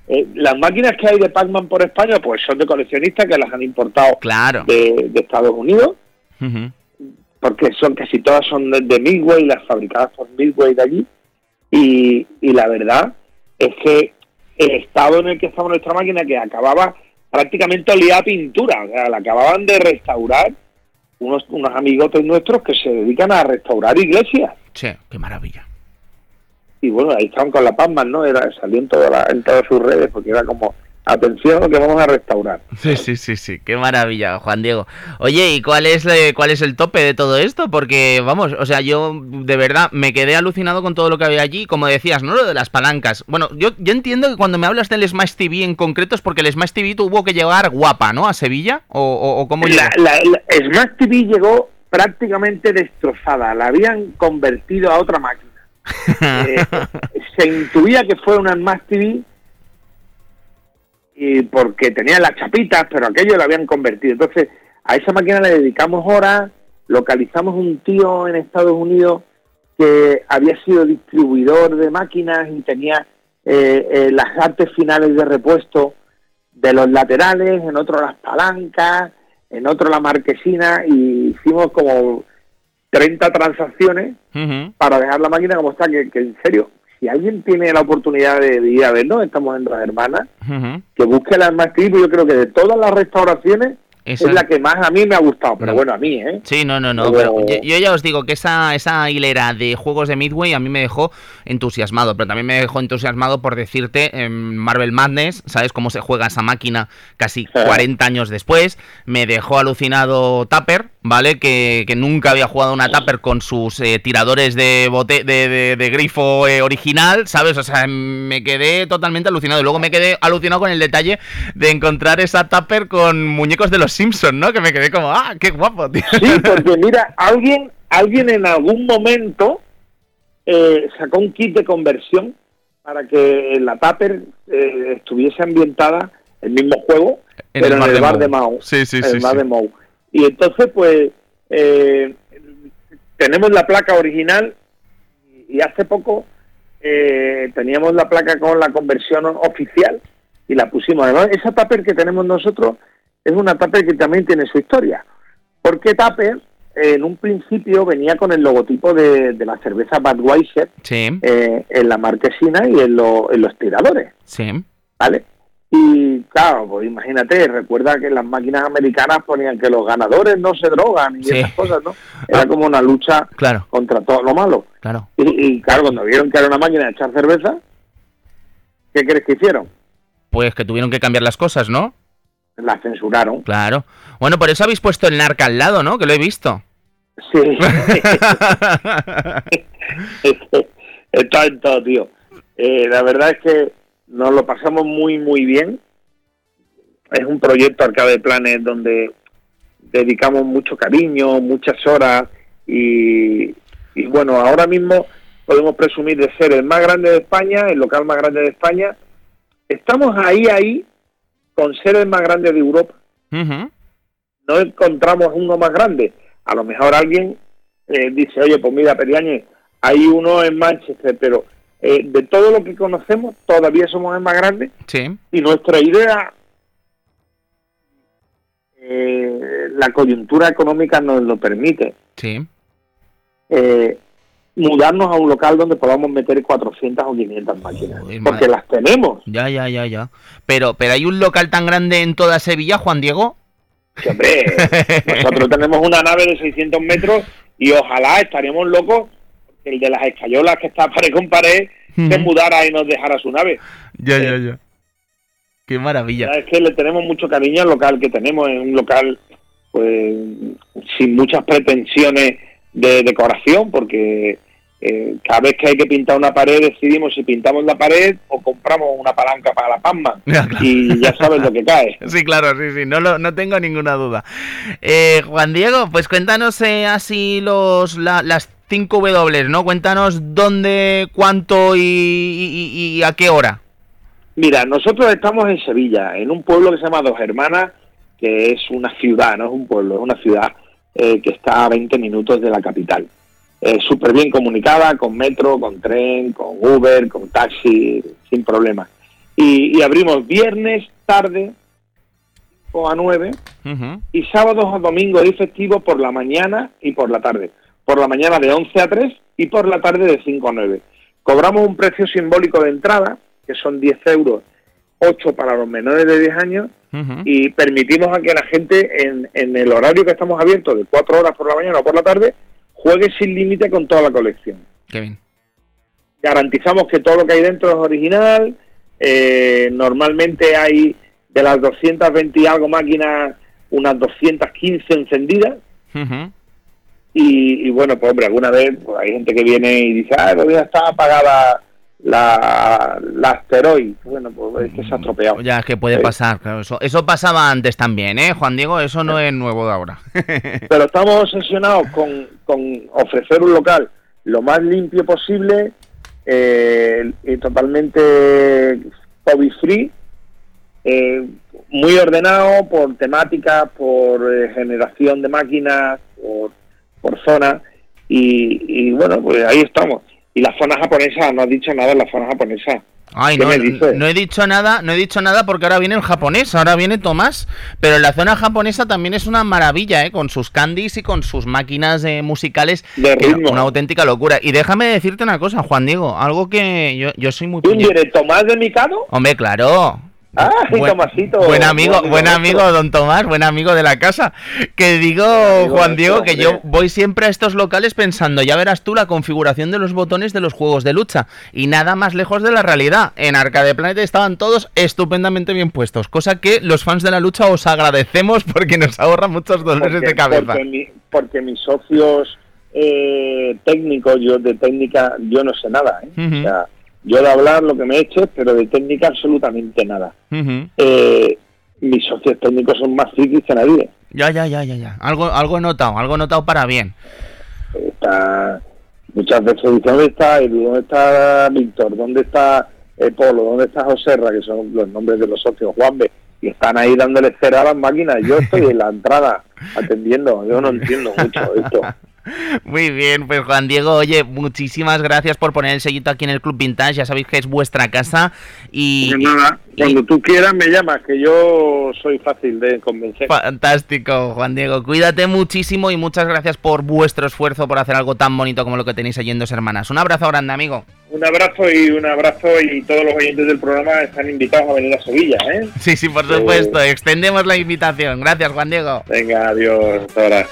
Eh, las máquinas que hay de Pac-Man por España, pues son de coleccionistas que las han importado Claro. de, de Estados Unidos, porque son casi todas son de, de Midway, las fabricadas por Midway de allí. Y, y la verdad es que el estado en el que estaba nuestra máquina, que acababa prácticamente olía a pintura, o sea, la acababan de restaurar unos, unos amigotes nuestros que se dedican a restaurar iglesias. Sí, qué maravilla. Y bueno, ahí estaban con la Pac-Man, ¿no? Era, salió en, toda la- en todas sus redes porque era como, atención, que vamos a restaurar. Sí, sí, sí, sí, qué maravilla, Juan Diego. Oye, ¿y cuál es, eh, cuál es el tope de todo esto? Porque, vamos, o sea, yo de verdad me quedé alucinado con todo lo que había allí, como decías, ¿no? Lo de las palancas. Bueno, yo, yo entiendo que cuando me hablas del Smash TV en concreto es porque el Smash TV tuvo que llegar guapa, ¿no? A Sevilla, o, o, o cómo llegó? La, la- Smart TV llegó prácticamente destrozada, la habían convertido a otra máquina. Eh, se intuía que fue una Smart TV y porque tenía las chapitas, pero aquello lo habían convertido. Entonces, a esa máquina le dedicamos horas, localizamos un tío en Estados Unidos que había sido distribuidor de máquinas y tenía eh, eh, las artes finales de repuesto de los laterales, en otro las palancas, en otro la marquesina y hicimos como 30 transacciones Para dejar la máquina como está, que, que en serio, si alguien tiene la oportunidad de, de ir a verlo, estamos en Las Hermanas, que busque la más tipo, yo creo que de todas las restauraciones Esa- es la que más a mí me ha gustado, pero No. bueno, a mí, ¿eh? Sí, no, no, no, Pero- pero yo, yo ya os digo que esa, esa hilera de juegos de Midway a mí me dejó entusiasmado, pero también me dejó entusiasmado por decirte en Marvel Madness, ¿sabes cómo se juega esa máquina casi 40 años después? Me dejó alucinado Tapper, ¿vale? Que, que nunca había jugado una Tapper con sus eh, tiradores de, bote, de, de- de grifo eh, original, ¿sabes? O sea, me quedé totalmente alucinado. Y luego me quedé alucinado con el detalle de encontrar esa Tapper con muñecos de los Simpsons, ¿no? Que me quedé como, ah, qué guapo, tío. Sí, porque mira, alguien, alguien en algún momento eh, sacó un kit de conversión para que la Tupper eh, estuviese ambientada el mismo juego, En pero el en el bar de Mau. Sí, sí, en sí, el bar sí. de Mau. Y entonces, pues, eh, tenemos la placa original y hace poco eh, teníamos la placa con la conversión oficial y la pusimos. Además, esa Tupper que tenemos nosotros es una Tupper que también tiene su historia. Porque Tupper en un principio venía con el logotipo de, de la cerveza Budweiser Sí, eh, en la marquesina y en, lo- en los tiradores, sí. ¿vale? Y claro, pues imagínate, recuerda que las máquinas americanas ponían que los ganadores no se drogan y Sí. esas cosas, ¿no? Era como una lucha Claro, contra todo lo malo. claro. Y, y claro, cuando vieron que era una máquina de echar cerveza, ¿qué crees que hicieron? Pues que tuvieron que cambiar las cosas, ¿no? La censuraron. Claro. Bueno, por eso habéis puesto el narca al lado, ¿no? Que lo he visto. Sí. Está en todo, tío. Eh, la verdad es que nos lo pasamos muy, muy bien. Es un proyecto Arcade Planet donde dedicamos mucho cariño, muchas horas y, y bueno, ahora mismo podemos presumir de ser el más grande de España, el local más grande de España. Estamos ahí, ahí, con ser el más grande de Europa no encontramos uno más grande. A lo mejor alguien eh, dice, oye, pues mira, Periáñez, hay uno en Manchester, pero eh, de todo lo que conocemos, todavía somos el más grande Sí. y nuestra idea, eh, la coyuntura económica nos lo permite, Sí. eh, mudarnos a un local donde podamos meter 400 o 500 máquinas, porque madre. las tenemos. Ya, ya, ya, ya. Pero, pero hay un local tan grande en toda Sevilla, Juan Diego. Sí, hombre, nosotros tenemos una nave de 600 metros y ojalá estaríamos locos el de las escayolas que está pared con pared se mudara y nos dejara su nave. Ya, ya, ya. Qué maravilla. Es que le tenemos mucho cariño al local que tenemos, es un local pues sin muchas pretensiones de decoración, porque eh, cada vez que hay que pintar una pared decidimos si pintamos la pared o compramos una palanca para la palma y ya sabes lo que cae. Sí, claro, sí, sí, no, lo, no tengo ninguna duda. Eh, Juan Diego, pues cuéntanos eh, así los las 5 W, ¿no? Cuéntanos dónde, cuánto y, a qué hora. Mira, nosotros estamos en Sevilla, en un pueblo que se llama Dos Hermanas, que es una ciudad, no es un pueblo, es una ciudad que está a 20 minutos de la capital eh, súper bien comunicada con metro, con tren, con Uber, con taxi, sin problema. Y, abrimos viernes tarde o a 9 y sábados a domingos y festivos por la mañana y por la tarde. Por la mañana de 11 a 3 y por la tarde de 5 a 9. Cobramos un precio simbólico de entrada, que son 10 euros, 8 para los menores de 10 años, y permitimos a que la gente en, en el horario que estamos abiertos, de 4 horas por la mañana o por la tarde, juegue sin límite con toda la colección. Qué bien. Garantizamos que todo lo que hay dentro es original. Eh, normalmente hay de las 220 y algo máquinas, unas 215 encendidas. y, bueno, pues hombre, alguna vez pues, hay gente que viene y dice, ah, todavía está apagada la, la asteroide. Bueno, pues es que se ha estropeado. Ya, es que puede pasar, claro. Eso, eso pasaba antes también, ¿eh, Juan Diego? Eso no es nuevo de ahora. Pero estamos obsesionados con, con ofrecer un local lo más limpio posible eh, y totalmente hobby free. Eh, muy ordenado por temática, por eh, generación de máquinas, por, por zona. Y, y bueno, pues ahí estamos. Y la zona japonesa, no has dicho nada en la zona japonesa. Ay, no, no he dicho nada, no he dicho nada porque ahora viene el japonés, ahora viene Tomás, pero la zona japonesa también es una maravilla, ¿eh? con sus candies y con sus máquinas eh, musicales, de ritmo. una auténtica locura. Y déjame decirte una cosa, Juan Diego, algo que yo, yo soy muy... ¿Tú Tomás de Mikado? Hombre, claro, Ah, buen, Tomasito. Buen amigo, buen amigo, don Tomás, buen amigo de la casa. Que digo, Juan Diego, que yo voy siempre a estos locales pensando, ya verás tú la configuración de los botones de los juegos de lucha. Y nada más lejos de la realidad. En Arcade Planet estaban todos estupendamente bien puestos. Cosa que los fans de la lucha os agradecemos porque nos ahorra muchos dolores de cabeza. Porque, mis socios eh, técnicos, yo de técnica, yo no sé nada. ¿eh? O sea, yo de hablar lo que me he hecho, pero de técnica absolutamente nada. Eh, mis socios técnicos son más frikis que nadie. Ya, ya, ya, ya, ya. Algo, algo he notado, algo he notado para bien. Está, muchas veces dicen, ¿dónde está Edu? ¿Dónde está Víctor? ¿Dónde está eh, Polo? ¿Dónde está Joserra? Que son los nombres de los socios, Juanbe. Y están ahí dándole cera a las máquinas. Yo estoy en la entrada atendiendo. Yo no entiendo mucho esto. Muy bien, pues Juan Diego, oye, muchísimas gracias por poner el sellito aquí en el Club Vintage, ya sabéis que es vuestra casa y... Pues nada, cuando tú quieras me llamas, que yo soy fácil de convencer. Fantástico, Juan Diego, cuídate muchísimo y muchas gracias por vuestro esfuerzo por hacer algo tan bonito como lo que tenéis allí en Dos Hermanas. Un abrazo grande, amigo. Un abrazo y un abrazo y todos los oyentes del programa están invitados a venir a Sevilla, ¿eh? Sí, sí, por supuesto, extendemos la invitación. Gracias, Juan Diego. Venga, adiós, hasta ahora.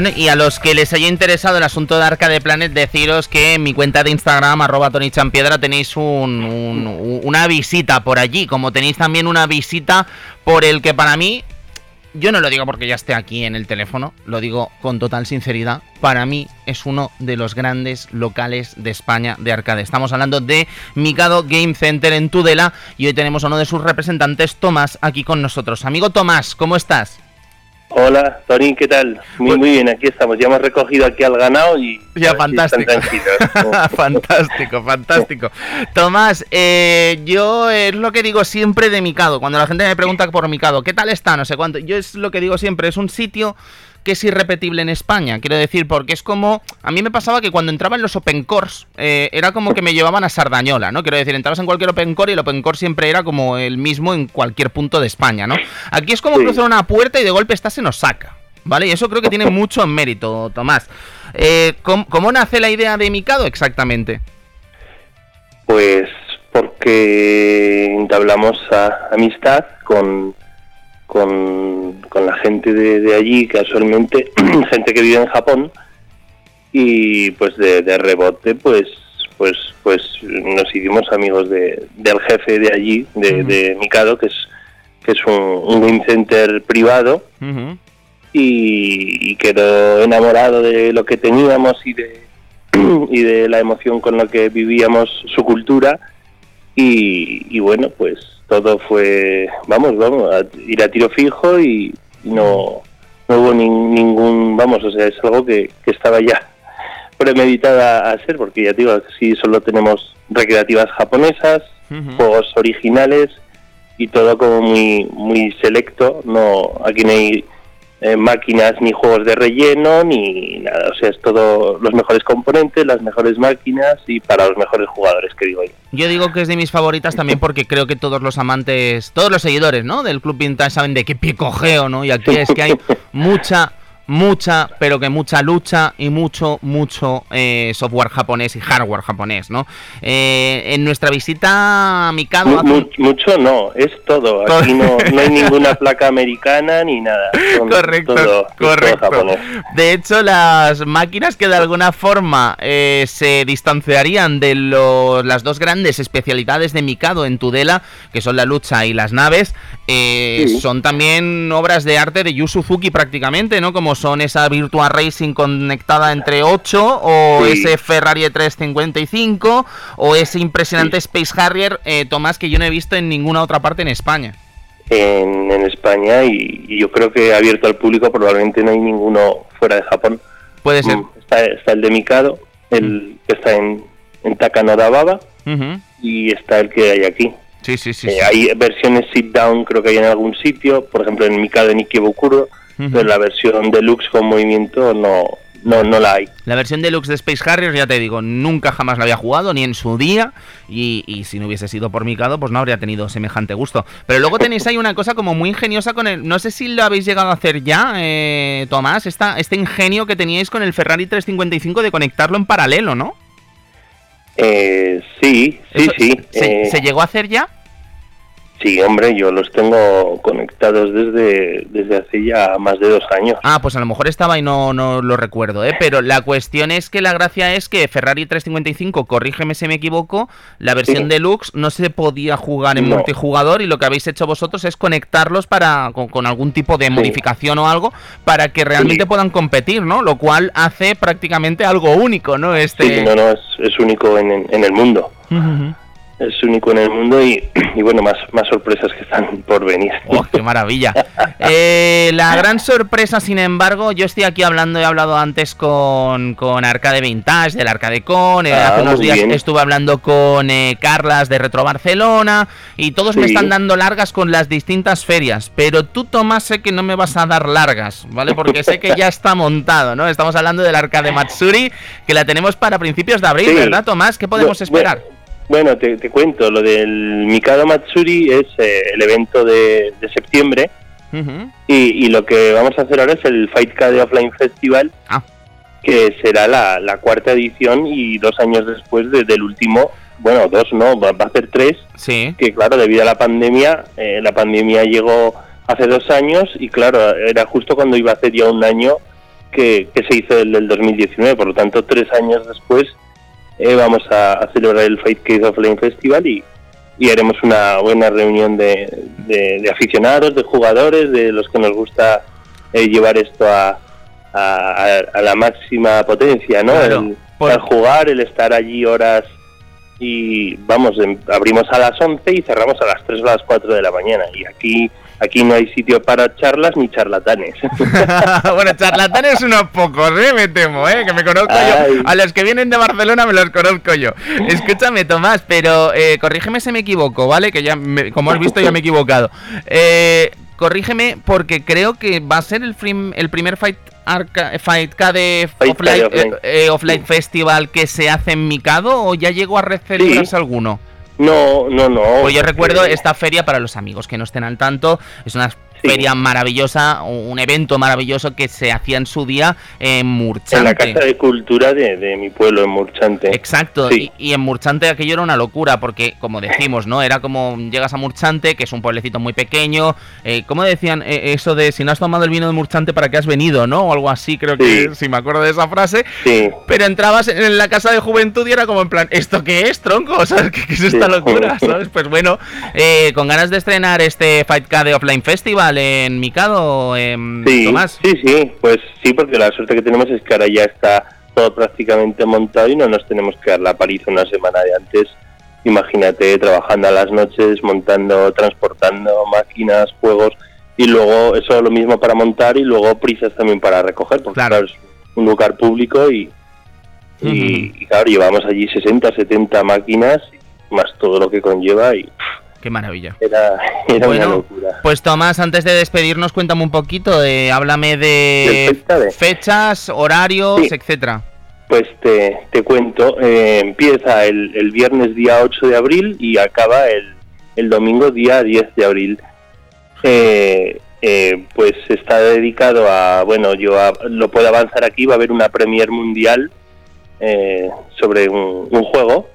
Bueno, y a los que les haya interesado el asunto de Arcade Planet, deciros que en mi cuenta de Instagram, arroba Tony Champiedra, tenéis una visita por allí, como tenéis también una visita por el que para mí yo no lo digo porque ya esté aquí en el teléfono, lo digo con total sinceridad. Para mí es uno de los grandes locales de España de arcade. Estamos hablando de Mikado Game Center en Tudela y hoy tenemos a uno de sus representantes, Tomás, aquí con nosotros. Amigo Tomás, ¿cómo estás? Hola, Torín, ¿qué tal? Muy, muy bien, aquí estamos. Ya hemos recogido aquí al ganado y... Ya, fantástico. fantástico, fantástico. Tomás, eh, yo es lo que digo siempre de Mikado. Cuando la gente me pregunta por Mikado, ¿qué tal está? No sé cuánto. Yo es lo que digo siempre, es un sitio que es irrepetible en España. Quiero decir, porque es como. A mí me pasaba que cuando entraba en los Open Cores, eh, era como que me llevaban a Sardañola, ¿no? Quiero decir, entrabas en cualquier Open Core y el Open Core siempre era como el mismo en cualquier punto de España, ¿no? Aquí es como cruzar una puerta y de golpe estás en Osaka. ¿Vale? Y eso creo que tiene mucho mérito, Tomás. Eh, ¿cómo, nace la idea de Mikado exactamente? Pues porque entablamos a, amistad con, con, la gente de, allí, casualmente, gente que vive en Japón, y pues de, rebote, pues pues pues nos hicimos amigos de, del jefe de allí, de, Mikado, que es que es un, game center privado, y, quedó enamorado de lo que teníamos y de y de la emoción con la que vivíamos su cultura, y, y bueno, pues todo fue, vamos, vamos, a ir a tiro fijo y, no, no hubo ningún, vamos, o sea, es algo que, que estaba ya premeditada a hacer, porque ya digo, sí solo tenemos recreativas japonesas, juegos originales y todo como muy muy selecto, no aquí no hay eh, máquinas ni juegos de relleno ni nada. O sea, es todo los mejores componentes, las mejores máquinas y para los mejores jugadores, que digo yo. Yo digo que es de mis favoritas también porque creo que todos los amantes, todos los seguidores, ¿no? Del Club Vintage saben de qué pie cogeo, ¿no? Y aquí es que hay mucha mucha, pero que mucha lucha y mucho, mucho eh, software japonés y hardware japonés, ¿no? Eh, en nuestra visita a Mikado... mucho no, es todo. Aquí no, hay ninguna placa americana ni nada. correcto, correcto. de hecho, las máquinas que de alguna forma eh, se distanciarían de los, las dos grandes especialidades de Mikado en Tudela, que son la lucha y las naves, son también obras de arte de Yu Suzuki prácticamente, ¿no? Como son esa Virtua Racing conectada entre 8 o ese Ferrari 355 o ese impresionante Space Harrier, eh, Tomás, que yo no he visto en ninguna otra parte en España. En, España y, yo creo que abierto al público probablemente no hay ninguno fuera de Japón. Puede ser. Mm, está, el de Mikado, el que está en, en Takanoda Baba y está el que hay aquí. Sí, sí, sí, eh, Hay versiones sit down, creo que hay en algún sitio, por ejemplo en Mikado en Ikebukuro, pero la versión deluxe con movimiento no, no, no la hay. La versión deluxe de Space Harrier, ya te digo, nunca jamás la había jugado, ni en su día, y, si no hubiese sido por Mikado, pues no habría tenido semejante gusto. Pero luego tenéis ahí una cosa como muy ingeniosa con el... No sé si lo habéis llegado a hacer ya, eh, Tomás, esta, este ingenio que teníais con el Ferrari 355 de conectarlo en paralelo, ¿no? Eh, sí, sí, sí. ¿se, ¿Se llegó a hacer ya? Sí, hombre, yo los tengo conectados desde, desde hace ya más de dos años. Ah, pues a lo mejor estaba y no, no lo recuerdo, ¿eh? Pero la cuestión es que la gracia es que Ferrari 355, corrígeme si me equivoco, la versión deluxe no se podía jugar en multijugador y lo que habéis hecho vosotros es conectarlos para con, algún tipo de modificación o algo para que realmente puedan competir, ¿no? Lo cual hace prácticamente algo único, ¿no? Este... Sí, no, no, es, único en, en el mundo es único en el mundo y, bueno, más, más sorpresas que están por venir. ¡Oh, qué maravilla! Eh, la gran sorpresa, sin embargo, yo estoy aquí hablando, he hablado antes con, con Arcade Vintage, del Arcade Con, eh, hace ah, unos días estuve hablando con eh, Carlas de Retro Barcelona y todos me están dando largas con las distintas ferias, pero tú, Tomás, sé que no me vas a dar largas, ¿vale? Porque sé que ya está montado, ¿no? Estamos hablando del Arcade Matsuri, que la tenemos para principios de abril, ¿verdad, Tomás? ¿Qué podemos esperar? Bueno, te, cuento, lo del Mikado Matsuri es eh, el evento de, septiembre y, lo que vamos a hacer ahora es el Fight Card Offline Festival, ah. que será la, cuarta edición y dos años después del último, bueno, dos no, va, a ser tres, sí. que claro, debido a la pandemia, eh, la pandemia llegó hace dos años y claro, era justo cuando iba a hacer ya un año que, que se hizo el del 2019, por lo tanto tres años después eh, vamos a, celebrar el Fight Case of Flame Festival y, y haremos una buena reunión de, de, aficionados, de jugadores, de los que nos gusta eh, llevar esto a, a, la máxima potencia, ¿no? el, jugar, el estar allí horas y vamos, em, abrimos a las 11 y cerramos a las 3 o las 4 de la mañana y aquí aquí no hay sitio para charlas ni charlatanes. bueno, charlatanes unos pocos, ¿eh? me temo, ¿eh? que me conozco yo. A los que vienen de Barcelona me los conozco yo. Escúchame, Tomás, pero eh, corrígeme si me equivoco, ¿vale? Que ya, como has visto, ya me he equivocado. Eh, corrígeme porque creo que va a ser el, el primer Fight Arca Fight de Offline, Festival que se hace en Mikado o ya llegó a celebrarse alguno? No, no, no. Pues yo recuerdo esta feria para los amigos que no estén al tanto. Es una feria maravillosa, un evento maravilloso que se hacía en su día en Murchante. En la Casa de Cultura de, mi pueblo, en Murchante. Exacto, y, en Murchante aquello era una locura, porque como decimos, ¿no? Era como llegas a Murchante, que es un pueblecito muy pequeño, eh, ¿cómo decían eh, eso de si no has tomado el vino de Murchante, ¿para qué has venido, no? O algo así, creo que, si me acuerdo de esa frase. Sí. Pero entrabas en la Casa de Juventud y era como en plan, ¿esto qué es, tronco? ¿Sabes qué, es esta locura? ¿Sabes? Pues bueno, eh, con ganas de estrenar este Fight K de Offline Festival, en Mikado, en sí, Tomás? Sí, sí, pues sí, porque la suerte que tenemos es que ahora ya está todo prácticamente montado y no nos tenemos que dar la paliza una semana de antes. Imagínate trabajando a las noches, montando, transportando máquinas, juegos y luego eso lo mismo para montar y luego prisas también para recoger, porque claro, es un lugar público y, y, claro, llevamos allí 60, 70 máquinas más todo lo que conlleva y Qué maravilla. Era, era una locura. Pues Tomás, antes de despedirnos, cuéntame un poquito, de, háblame de, fechas, horarios, etcétera. Pues te, te cuento, eh, empieza el, el, viernes día 8 de abril y acaba el, el domingo día 10 de abril. Eh, eh, pues está dedicado a, bueno, yo lo puedo avanzar aquí, va a haber una Premier Mundial sobre un, juego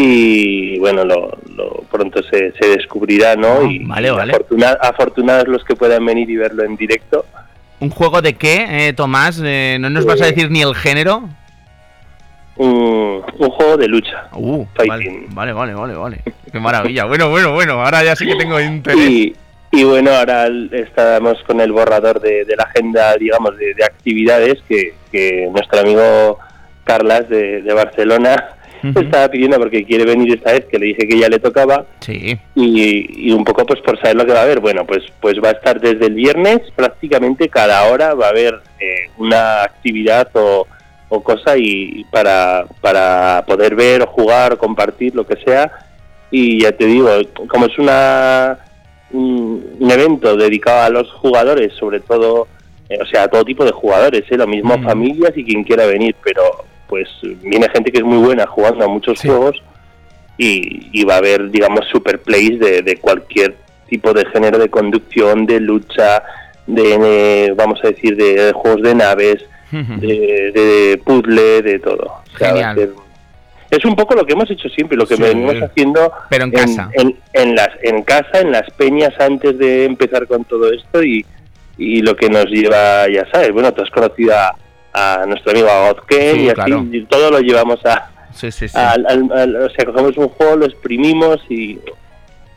y bueno, lo, pronto se, se, descubrirá, ¿no? Ah, y vale, vale. afortunados los que puedan venir y verlo en directo. ¿Un juego de qué, eh, Tomás? Eh, ¿No nos vas a decir ni el género? Un, juego de lucha. Uh, vale, vale, vale, vale, Qué maravilla. bueno, bueno, bueno, ahora ya sí que tengo interés. Y, bueno, ahora estamos con el borrador de, la agenda, digamos, de, actividades que, que, nuestro amigo Carlas de, de Barcelona estaba pidiendo porque quiere venir esta vez, que le dije que ya le tocaba. Sí. Y, un poco pues por saber lo que va a haber. Bueno, pues, pues va a estar desde el viernes, prácticamente cada hora va a haber eh, una actividad o, o cosa y para, para poder ver o jugar o compartir, lo que sea. Y ya te digo, como es una un, evento dedicado a los jugadores, sobre todo, eh, o sea, a todo tipo de jugadores, ¿eh? lo mismo mm. familias y quien quiera venir, pero pues viene gente que es muy buena jugando a muchos juegos y, va a haber, digamos, super plays de, cualquier tipo de género de conducción, de lucha, de, vamos a decir, de, juegos de naves, de, puzzle, de todo. es un poco lo que hemos hecho siempre, lo que venimos haciendo Pero en, casa. En, las, en casa, en las peñas antes de empezar con todo esto y, y lo que nos lleva, ya sabes, bueno, tú has conocido a a nuestro amigo Agotken y así, todo lo llevamos a... Sí, sí, o sea, cogemos un juego, lo exprimimos y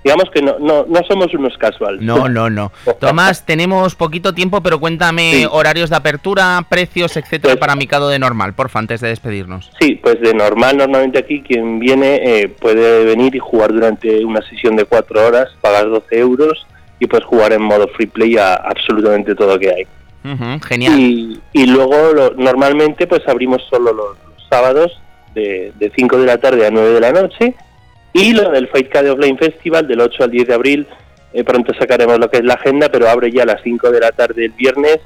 digamos que no, no, no somos unos casuales. No, no, no. Tomás, tenemos poquito tiempo, pero cuéntame horarios de apertura, precios, etcétera, pues para Micado de normal, porfa, antes de despedirnos. Sí, pues de normal, normalmente aquí quien viene eh, puede venir y jugar durante una sesión de cuatro horas, pagas 12 euros y puedes jugar en modo free play a absolutamente todo lo que hay genial. Y, luego normalmente pues abrimos solo los, sábados de, de 5 de la tarde a 9 de la noche y lo del Fight Card Offline Festival del 8 al 10 de abril eh, pronto sacaremos lo que es la agenda pero abre ya a las 5 de la tarde el viernes.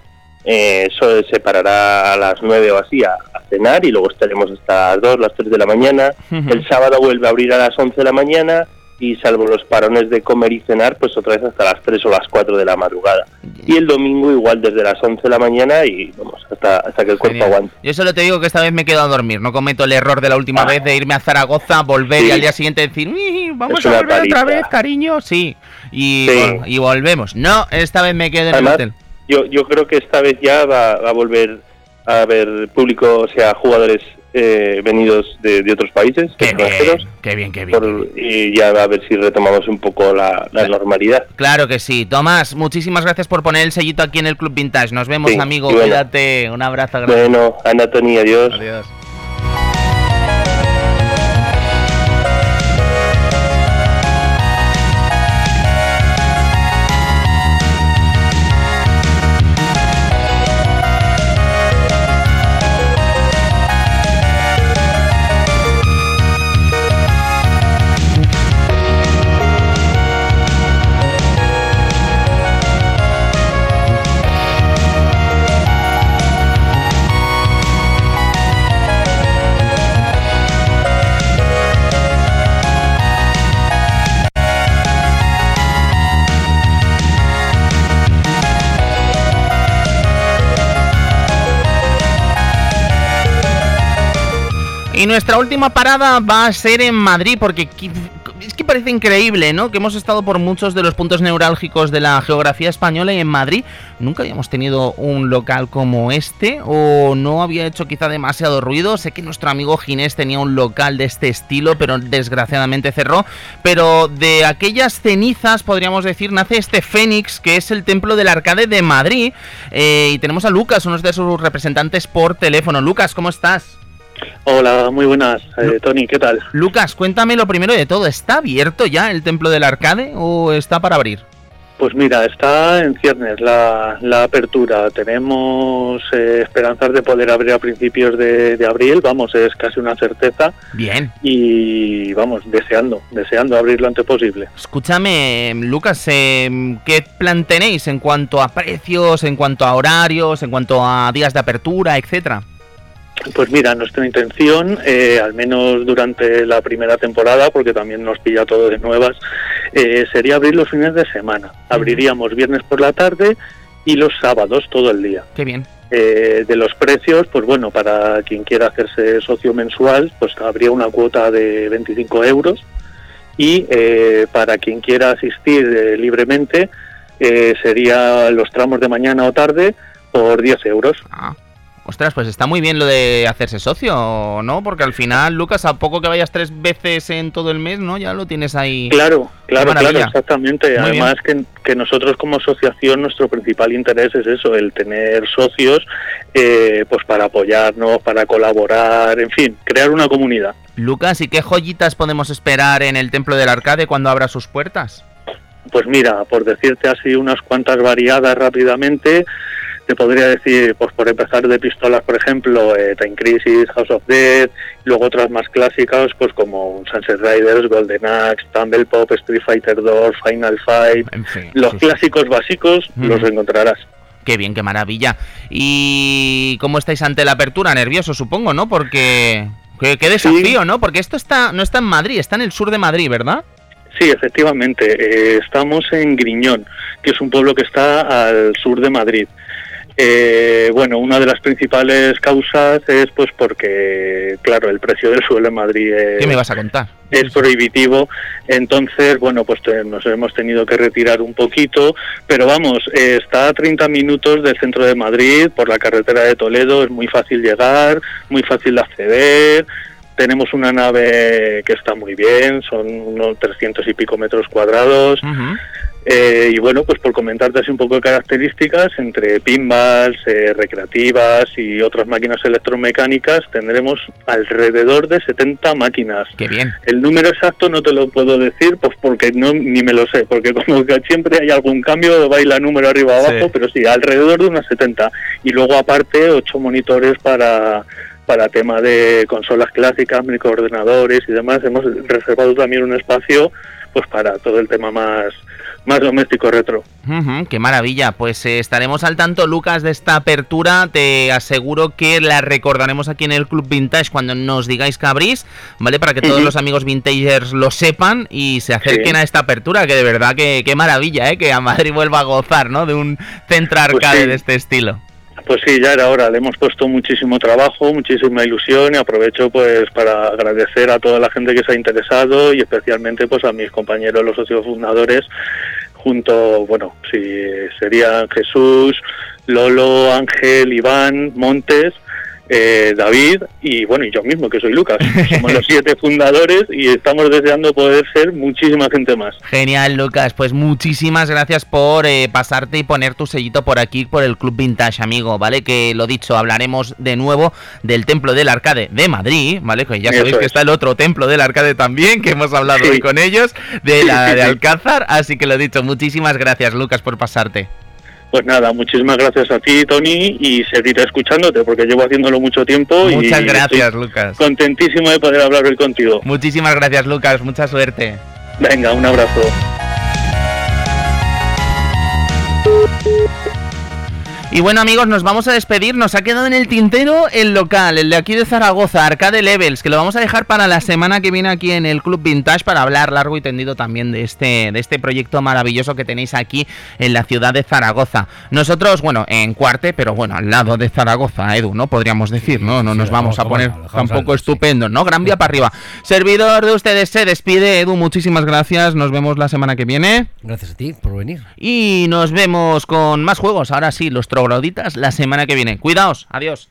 Eh, eso se parará a las 9 o así a, cenar y luego estaremos hasta las 2, las 3 de la mañana. El sábado vuelve a abrir a las 11 de la mañana y salvo los parones de comer y cenar, pues otra vez hasta las 3 o las 4 de la madrugada. Y el domingo igual desde las 11 de la mañana y vamos, hasta, hasta que el cuerpo aguante. Yo solo te digo que esta vez me quedo a dormir, no cometo el error de la última ah. vez de irme a Zaragoza, volver y al día siguiente decir, vamos a volver otra vez, cariño, sí. Y, y volvemos. No, esta vez me quedo en el hotel. Yo, yo creo que esta vez ya va, va a volver a haber público, o sea, jugadores eh, venidos de, otros países, qué extranjeros. qué bien, qué bien, Y ya a ver si retomamos un poco la, normalidad. Claro que sí. Tomás, muchísimas gracias por poner el sellito aquí en el Club Vintage. Nos vemos, amigo. Cuídate. Un abrazo. Grande. Bueno, Ana, Tony, adiós. Adiós. Y nuestra última parada va a ser en Madrid, porque es que parece increíble, ¿no? Que hemos estado por muchos de los puntos neurálgicos de la geografía española y en Madrid nunca habíamos tenido un local como este o no había hecho quizá demasiado ruido. Sé que nuestro amigo Ginés tenía un local de este estilo, pero desgraciadamente cerró. Pero de aquellas cenizas, podríamos decir, nace este Fénix, que es el templo del arcade de Madrid. Eh, y tenemos a Lucas, uno de sus representantes por teléfono. Lucas, ¿cómo estás? Hola, muy buenas, eh, Tony, ¿qué tal? Lucas, cuéntame lo primero de todo, ¿está abierto ya el templo del arcade o está para abrir? Pues mira, está en ciernes la, apertura. Tenemos eh, esperanzas de poder abrir a principios de, abril, vamos, es casi una certeza. Bien. Y vamos, deseando, deseando abrir lo antes posible. Escúchame, Lucas, eh, ¿qué plan tenéis en cuanto a precios, en cuanto a horarios, en cuanto a días de apertura, etcétera? Pues mira, nuestra intención, eh, al menos durante la primera temporada, porque también nos pilla todo de nuevas, eh, sería abrir los fines de semana. Abriríamos viernes por la tarde y los sábados todo el día. Qué bien. Eh, de los precios, pues bueno, para quien quiera hacerse socio mensual, pues habría una cuota de 25 euros y para quien quiera asistir libremente, sería los tramos de mañana o tarde por 10 euros. Ah. Ostras, pues está muy bien lo de hacerse socio, ¿no? Porque al final, Lucas, a poco que vayas tres veces en todo el mes, ¿no? Ya lo tienes ahí. Claro, claro, claro, exactamente. Además que, nosotros como asociación nuestro principal interés es eso, el tener socios, eh, pues para apoyarnos, para colaborar, en fin, crear una comunidad. Lucas, ¿y qué joyitas podemos esperar en el Templo del Arcade cuando abra sus puertas? Pues mira, por decirte así unas cuantas variadas rápidamente, te podría decir, pues por empezar de pistolas, por ejemplo, eh, Time Crisis, House of Dead, y luego otras más clásicas, pues como Sunset Riders, Golden Axe, Tumble Pop, Street Fighter 2, Final Fight, los clásicos básicos los encontrarás. Qué bien, qué maravilla. ¿Y cómo estáis ante la apertura? Nervioso, supongo, ¿no? Porque qué, desafío, ¿no? Porque esto está no está en Madrid, está en el sur de Madrid, ¿verdad? Sí, efectivamente. Eh, estamos en Griñón, que es un pueblo que está al sur de Madrid. Eh, bueno, una de las principales causas es pues porque, claro, el precio del suelo en Madrid es, ¿Qué me vas a contar? es prohibitivo. Entonces, bueno, pues nos hemos tenido que retirar un poquito, pero vamos, eh, está a 30 minutos del centro de Madrid por la carretera de Toledo, es muy fácil llegar, muy fácil de acceder. Tenemos una nave que está muy bien, son unos 300 y pico metros cuadrados. Eh, y bueno, pues por comentarte así un poco de características, entre pinballs, eh, recreativas y otras máquinas electromecánicas, tendremos alrededor de 70 máquinas. Qué bien. El número exacto no te lo puedo decir, pues porque no ni me lo sé, porque como que siempre hay algún cambio, baila número arriba o abajo, pero sí, alrededor de unas 70. Y luego aparte, 8 monitores para para tema de consolas clásicas, microordenadores y demás, hemos reservado también un espacio pues para todo el tema más más doméstico retro. qué maravilla. Pues eh, estaremos al tanto, Lucas, de esta apertura. Te aseguro que la recordaremos aquí en el Club Vintage cuando nos digáis que abrís, ¿vale? Para que todos los amigos vintagers lo sepan y se acerquen a esta apertura, que de verdad que qué maravilla, ¿eh? Que a Madrid vuelva a gozar, ¿no? De un centro pues arcade de este estilo. Pues sí, ya era hora. Le hemos puesto muchísimo trabajo, muchísima ilusión y aprovecho pues para agradecer a toda la gente que se ha interesado y especialmente pues a mis compañeros, los socios fundadores, junto, bueno, sí, serían Jesús, Lolo, Ángel, Iván, Montes eh, David y bueno, y yo mismo, que soy Lucas. Somos los siete fundadores y estamos deseando poder ser muchísima gente más. Genial, Lucas. Pues muchísimas gracias por eh, pasarte y poner tu sellito por aquí, por el Club Vintage, amigo, ¿vale? Que lo dicho, hablaremos de nuevo del Templo del Arcade de Madrid, ¿vale? Que ya sabéis que está el otro Templo del Arcade también, que hemos hablado hoy con ellos, de la de Alcázar. Así que lo dicho, muchísimas gracias, Lucas, por pasarte. Pues nada, muchísimas gracias a ti, Tony, y seguiré escuchándote porque llevo haciéndolo mucho tiempo. Muchas gracias, Lucas. Contentísimo de poder hablar hoy contigo. Muchísimas gracias, Lucas. Mucha suerte. Venga, un abrazo. Y bueno amigos, nos vamos a despedir. Nos ha quedado en el tintero el local, el de aquí de Zaragoza, Arcade Levels, que lo vamos a dejar para la semana que viene aquí en el Club Vintage para hablar largo y tendido también de este, de este proyecto maravilloso que tenéis aquí en la ciudad de Zaragoza. Nosotros, bueno, en Cuarte, pero bueno, al lado de Zaragoza, Edu, ¿no? Podríamos decir, ¿no? No nos vamos a poner tampoco estupendo, ¿no? Gran vía para arriba. Servidor de ustedes se despide, Edu, muchísimas gracias. Nos vemos la semana que viene. Gracias a ti por venir. Y nos vemos con más juegos. Ahora sí, los trogloditas la semana que viene. Cuidaos, adiós.